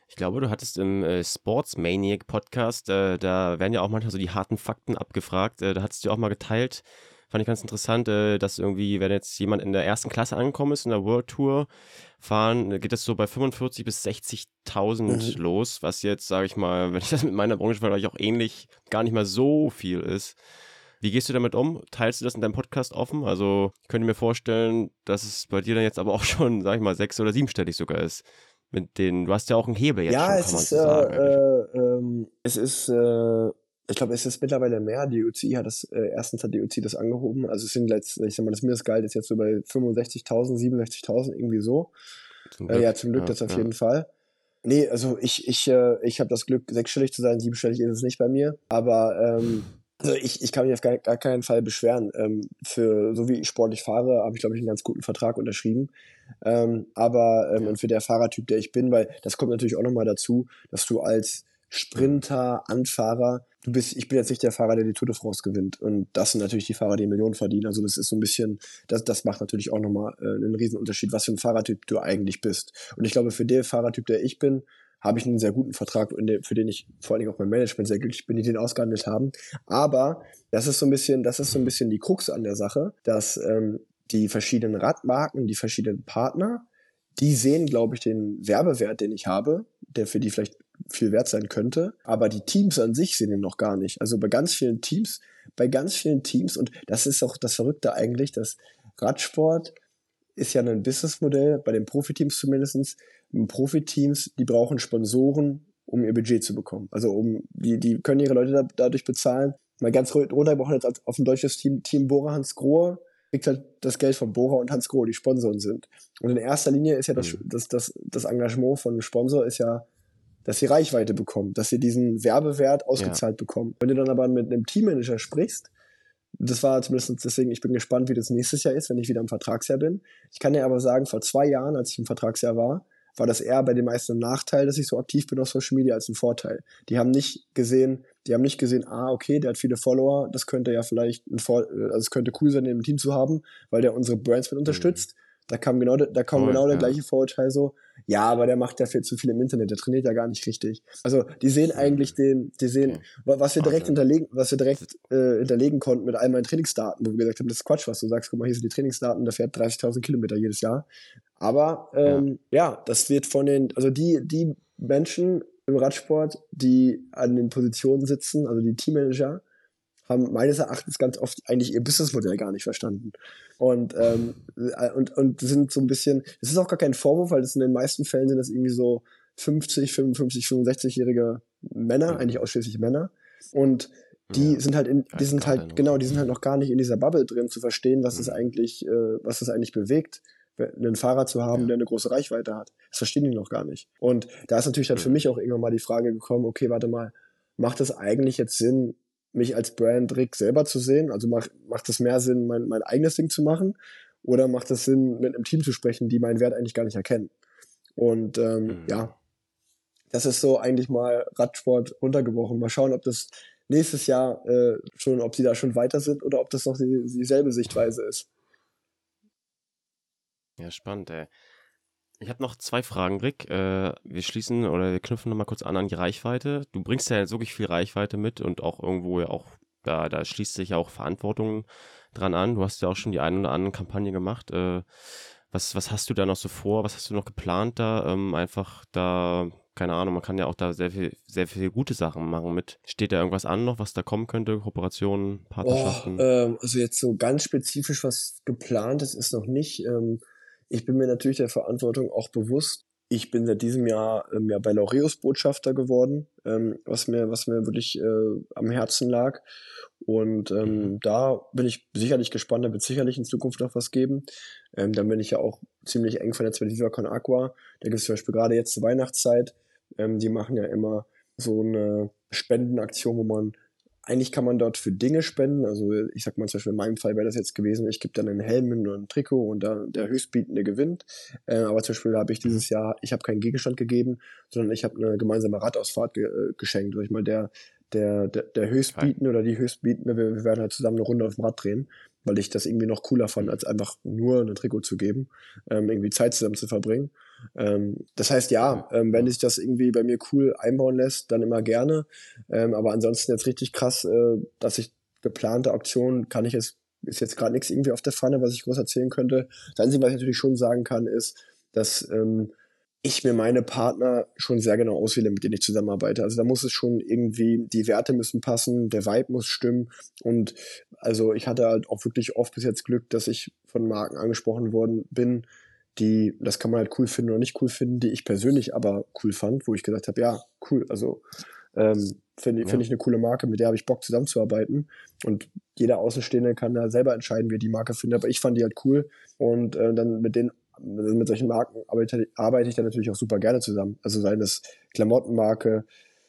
Ich glaube, du hattest im äh, Sports Maniac Podcast, äh, da werden ja auch manchmal so die harten Fakten abgefragt. Äh, da hattest du auch mal geteilt, fand ich ganz interessant, äh, dass irgendwie, wenn jetzt jemand in der ersten Klasse angekommen ist, in der World Tour fahren, äh, geht das so bei 45.000 bis 60.000 mhm. los, was jetzt, sage ich mal, wenn ich das mit meiner Branche vergleiche, auch ähnlich gar nicht mal so viel ist. Wie gehst du damit um? Teilst du das in deinem Podcast offen? Also ich könnte mir vorstellen, dass es bei dir dann jetzt aber auch schon, sag ich mal, sechs- oder siebenstellig sogar ist. Mit den, du hast ja auch einen Hebel jetzt
ja,
schon,
kann man so sagen. Äh, äh, es ist, äh, ich glaube, es ist mittlerweile mehr. Die UCI hat das, äh, erstens hat die UCI das angehoben. Also es sind letzt, ich sag mal, das Mindestgehalt ist jetzt so bei 65.000, 67.000, irgendwie so. Zum äh, ja, zum Glück, ja, das auf ja. jeden Fall. Nee, also ich, ich, äh, ich habe das Glück, sechsstellig zu sein, siebenstellig ist es nicht bei mir. Aber ähm, also ich, ich kann mich auf gar, gar keinen Fall beschweren. Ähm, für so wie ich sportlich fahre, habe ich, glaube ich, einen ganz guten Vertrag unterschrieben. Ähm, aber ähm, und für der Fahrertyp, der ich bin, weil das kommt natürlich auch nochmal dazu, dass du als Sprinter, Anfahrer, du bist, ich bin jetzt nicht der Fahrer, der die Tour de France gewinnt. Und das sind natürlich die Fahrer, die Millionen verdienen. Also das ist so ein bisschen, das, das macht natürlich auch nochmal äh, einen Riesenunterschied, was für ein Fahrertyp du eigentlich bist. Und ich glaube, für den Fahrertyp, der ich bin, habe ich einen sehr guten Vertrag, für den ich vor allen Dingen auch mein Management sehr glücklich bin, die den ausgehandelt haben. Aber das ist so ein bisschen, das ist so ein bisschen die Krux an der Sache, dass ähm, die verschiedenen Radmarken, die verschiedenen Partner, die sehen, glaube ich, den Werbewert, den ich habe, der für die vielleicht viel wert sein könnte. Aber die Teams an sich sehen ihn noch gar nicht. Also bei ganz vielen Teams, bei ganz vielen Teams, und das ist auch das Verrückte eigentlich, dass Radsport ist ja ein Businessmodell, bei den Profiteams zumindestens. Profiteams, die brauchen Sponsoren, um ihr Budget zu bekommen. Also um, die, die können ihre Leute da, dadurch bezahlen. Mal ganz runtergebrochen jetzt auf ein deutsches Team, Team Bora Hans Grohe, kriegt halt das Geld von Bora und Hans Grohe, die Sponsoren sind. Und in erster Linie ist ja das, mhm. das, das, das Engagement von einem Sponsor ist ja, dass sie Reichweite bekommen, dass sie diesen Werbewert ausgezahlt ja. bekommen. Wenn du dann aber mit einem Teammanager sprichst, das war zumindest deswegen, ich bin gespannt, wie das nächstes Jahr ist, wenn ich wieder im Vertragsjahr bin. Ich kann dir aber sagen, vor zwei Jahren, als ich im Vertragsjahr war, war das eher bei den meisten ein Nachteil, dass ich so aktiv bin auf Social Media als ein Vorteil. Die haben nicht gesehen, die haben nicht gesehen, ah, okay, der hat viele Follower, das könnte ja vielleicht ein Vor also es könnte cool sein, den im Team zu haben, weil der unsere Brands mit unterstützt. Mhm. Da kam genau, da kam oh, genau der gleiche Vorurteil so, ja, aber der macht ja viel zu viel im Internet, der trainiert ja gar nicht richtig. Also die sehen eigentlich den, die sehen, okay. was wir direkt hinterlegen, was wir direkt äh, hinterlegen konnten mit all meinen Trainingsdaten, wo wir gesagt haben, das ist Quatsch, was du sagst, guck mal, hier sind die Trainingsdaten, der fährt 30.000 Kilometer jedes Jahr. Aber ähm, ja. ja, das wird von den, also die, die Menschen im Radsport, die an den Positionen sitzen, also die Teammanager, haben meines Erachtens ganz oft eigentlich ihr Businessmodell gar nicht verstanden. Und, ähm, äh, und, und sind so ein bisschen, das ist auch gar kein Vorwurf, weil das in den meisten Fällen sind das irgendwie so 50, 55, 65-jährige Männer, mhm. eigentlich ausschließlich Männer. Und die ja, sind halt in, die sind halt, genau, die sind halt noch gar nicht in dieser Bubble drin zu verstehen, was mhm. es eigentlich, äh, was es eigentlich bewegt, einen Fahrer zu haben, ja. der eine große Reichweite hat. Das verstehen die noch gar nicht. Und da ist natürlich dann für mich auch irgendwann mal die Frage gekommen, okay, warte mal, macht es eigentlich jetzt Sinn, mich als Brand Rick selber zu sehen? Also macht, macht es mehr Sinn, mein, mein eigenes Ding zu machen? Oder macht es Sinn, mit einem Team zu sprechen, die meinen Wert eigentlich gar nicht erkennen? Und ähm, mhm. ja, das ist so eigentlich mal Radsport runtergebrochen. Mal schauen, ob das nächstes Jahr äh, schon, ob sie da schon weiter sind oder ob das noch die, dieselbe Sichtweise ist.
Ja, spannend, ey. Ich habe noch zwei Fragen, Rick. Äh, wir schließen oder wir knüpfen nochmal kurz an an die Reichweite. Du bringst ja jetzt wirklich viel Reichweite mit und auch irgendwo ja auch, da, da schließt sich ja auch Verantwortung dran an. Du hast ja auch schon die eine oder andere Kampagne gemacht. Äh, was, was hast du da noch so vor? Was hast du noch geplant da? Ähm, einfach da, keine Ahnung, man kann ja auch da sehr viel, sehr viel gute Sachen machen mit. Steht da irgendwas an noch, was da kommen könnte? Kooperationen, Partnerschaften?
Oh, ähm, also jetzt so ganz spezifisch was geplant ist, ist noch nicht. Ähm, ich bin mir natürlich der Verantwortung auch bewusst. Ich bin seit diesem Jahr ähm, ja bei Laureus Botschafter geworden, ähm, was mir was mir wirklich äh, am Herzen lag. Und ähm, mhm. da bin ich sicherlich gespannt, da wird sicherlich in Zukunft noch was geben. Ähm, dann bin ich ja auch ziemlich eng vernetzt mit Viva Con Aqua. Da gibt es zum Beispiel gerade jetzt zur Weihnachtszeit. Ähm, die machen ja immer so eine Spendenaktion, wo man eigentlich kann man dort für Dinge spenden. Also ich sag mal zum Beispiel in meinem Fall wäre das jetzt gewesen, ich gebe dann einen Helm und ein Trikot und dann der Höchstbietende gewinnt. Äh, aber zum Beispiel habe ich dieses Jahr, ich habe keinen Gegenstand gegeben, sondern ich habe eine gemeinsame Radausfahrt ge äh, geschenkt. Sag ich mal, der, der, der, der Höchstbietende oder die Höchstbietende, wir, wir werden halt zusammen eine Runde auf dem Rad drehen, weil ich das irgendwie noch cooler fand, als einfach nur ein Trikot zu geben, ähm, irgendwie Zeit zusammen zu verbringen. Ähm, das heißt, ja, ähm, wenn sich das irgendwie bei mir cool einbauen lässt, dann immer gerne. Ähm, aber ansonsten jetzt richtig krass, äh, dass ich geplante Aktionen kann ich jetzt, ist jetzt gerade nichts irgendwie auf der Pfanne, was ich groß erzählen könnte. Das Einzige, was ich natürlich schon sagen kann, ist, dass ähm, ich mir meine Partner schon sehr genau auswähle, mit denen ich zusammenarbeite. Also da muss es schon irgendwie, die Werte müssen passen, der Vibe muss stimmen. Und also ich hatte halt auch wirklich oft bis jetzt Glück, dass ich von Marken angesprochen worden bin, die, das kann man halt cool finden oder nicht cool finden, die ich persönlich aber cool fand, wo ich gesagt habe, ja, cool, also ähm, finde ja. find ich eine coole Marke, mit der habe ich Bock zusammenzuarbeiten. Und jeder Außenstehende kann da selber entscheiden, wie er die Marke findet, aber ich fand die halt cool und äh, dann mit denen mit solchen Marken arbeite, arbeite ich dann natürlich auch super gerne zusammen. Also sei das Klamottenmarke,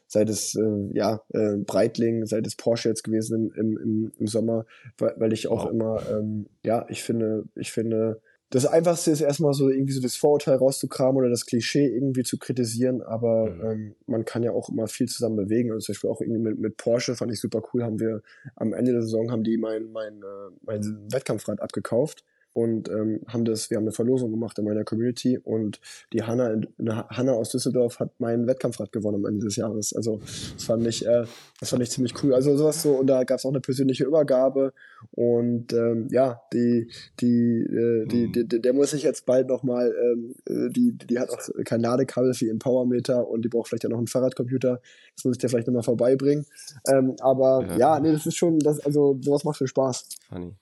sei das äh, ja, äh, Breitling, sei das Porsche jetzt gewesen im, im, im Sommer, weil, weil ich auch wow. immer, ähm, ja, ich finde, ich finde, das Einfachste ist erstmal so irgendwie so das Vorurteil rauszukramen oder das Klischee irgendwie zu kritisieren, aber mhm. ähm, man kann ja auch immer viel zusammen bewegen. Also zum Beispiel auch irgendwie mit, mit Porsche fand ich super cool, haben wir am Ende der Saison haben die mein, mein, äh, mein Wettkampfrad abgekauft und ähm, haben das, wir haben eine Verlosung gemacht in meiner Community und die Hanna, Hanna aus Düsseldorf hat meinen Wettkampfrad gewonnen am Ende des Jahres. Also das fand ich, äh, das fand ich ziemlich cool. Also sowas so und da gab es auch eine persönliche Übergabe und ähm, ja, die, die, äh, die, mhm. die, der muss sich jetzt bald nochmal, ähm, äh, die, die hat auch kein Ladekabel für ihren Powermeter und die braucht vielleicht ja noch einen Fahrradcomputer. Das muss ich dir vielleicht nochmal vorbeibringen. Ähm, aber ja. ja, nee, das ist schon, das, also sowas macht schon Spaß.
Funny.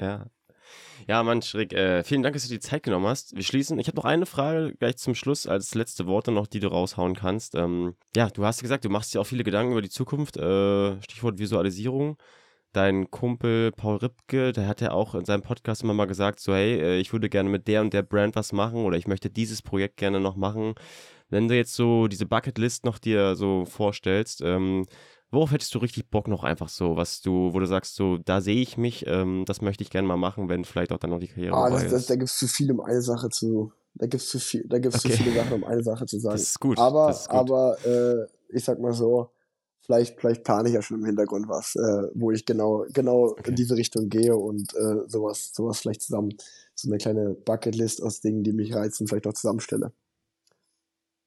Ja, ja, Mann, Schrick, äh, vielen Dank, dass du die Zeit genommen hast. Wir schließen. Ich habe noch eine Frage gleich zum Schluss als letzte Worte noch, die du raushauen kannst. Ähm, ja, du hast gesagt, du machst dir auch viele Gedanken über die Zukunft. Äh, Stichwort Visualisierung. Dein Kumpel Paul Ripke, der hat ja auch in seinem Podcast immer mal gesagt, so hey, äh, ich würde gerne mit der und der Brand was machen oder ich möchte dieses Projekt gerne noch machen. Wenn du jetzt so diese Bucketlist noch dir so vorstellst, ähm, Worauf hättest du richtig Bock noch einfach so, was du, wo du sagst, so, da sehe ich mich, ähm, das möchte ich gerne mal machen, wenn vielleicht auch dann noch die Karriere
ah, das, das, Da gibt es zu viel, um eine Sache zu, da gibt es zu viel, da gibt's okay. zu viele Sachen, um eine Sache zu sagen. Das
ist gut.
Aber,
ist gut.
aber äh, ich sag mal so, vielleicht, vielleicht plane ich ja schon im Hintergrund was, äh, wo ich genau, genau okay. in diese Richtung gehe und äh, sowas, sowas vielleicht zusammen, so eine kleine Bucketlist aus Dingen, die mich reizen, vielleicht auch zusammenstelle.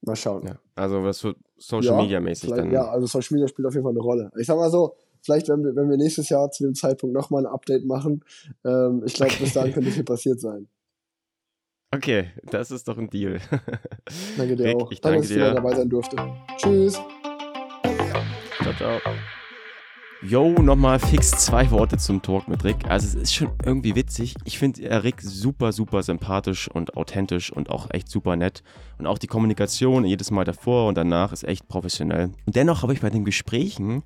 Mal schauen.
Ja, also was so Social Media mäßig dann.
Ja, also Social Media spielt auf jeden Fall eine Rolle. Ich sag mal so, vielleicht wenn wir, wenn wir nächstes Jahr zu dem Zeitpunkt nochmal ein Update machen, ähm, ich glaube, okay. bis dahin könnte viel passiert sein.
Okay, das ist doch ein Deal.
Danke dir Rick, auch. Ich danke, danke dass dir. ich dabei sein durfte. Tschüss.
Ciao, ciao. Yo, nochmal fix zwei Worte zum Talk mit Rick. Also es ist schon irgendwie witzig. Ich finde Rick super, super sympathisch und authentisch und auch echt super nett. Und auch die Kommunikation jedes Mal davor und danach ist echt professionell. Und dennoch habe ich bei den Gesprächen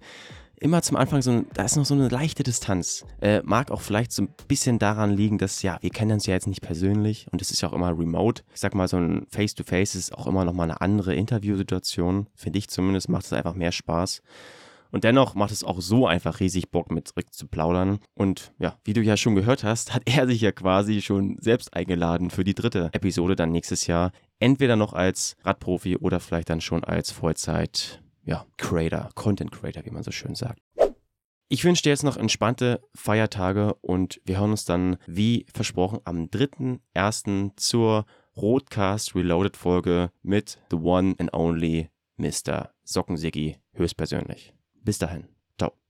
immer zum Anfang so, da ist noch so eine leichte Distanz. Äh, mag auch vielleicht so ein bisschen daran liegen, dass, ja, wir kennen uns ja jetzt nicht persönlich und es ist ja auch immer remote. Ich sag mal, so ein Face-to-Face -face ist auch immer nochmal eine andere Interviewsituation. Finde ich zumindest, macht es einfach mehr Spaß. Und dennoch macht es auch so einfach riesig Bock, mit Rick zu plaudern. Und ja, wie du ja schon gehört hast, hat er sich ja quasi schon selbst eingeladen für die dritte Episode dann nächstes Jahr. Entweder noch als Radprofi oder vielleicht dann schon als Vollzeit, ja, Creator, Content Creator, wie man so schön sagt. Ich wünsche dir jetzt noch entspannte Feiertage und wir hören uns dann, wie versprochen, am 3.1. zur Roadcast Reloaded Folge mit The One and Only Mr. Sockensiggi höchstpersönlich. Bis dahin.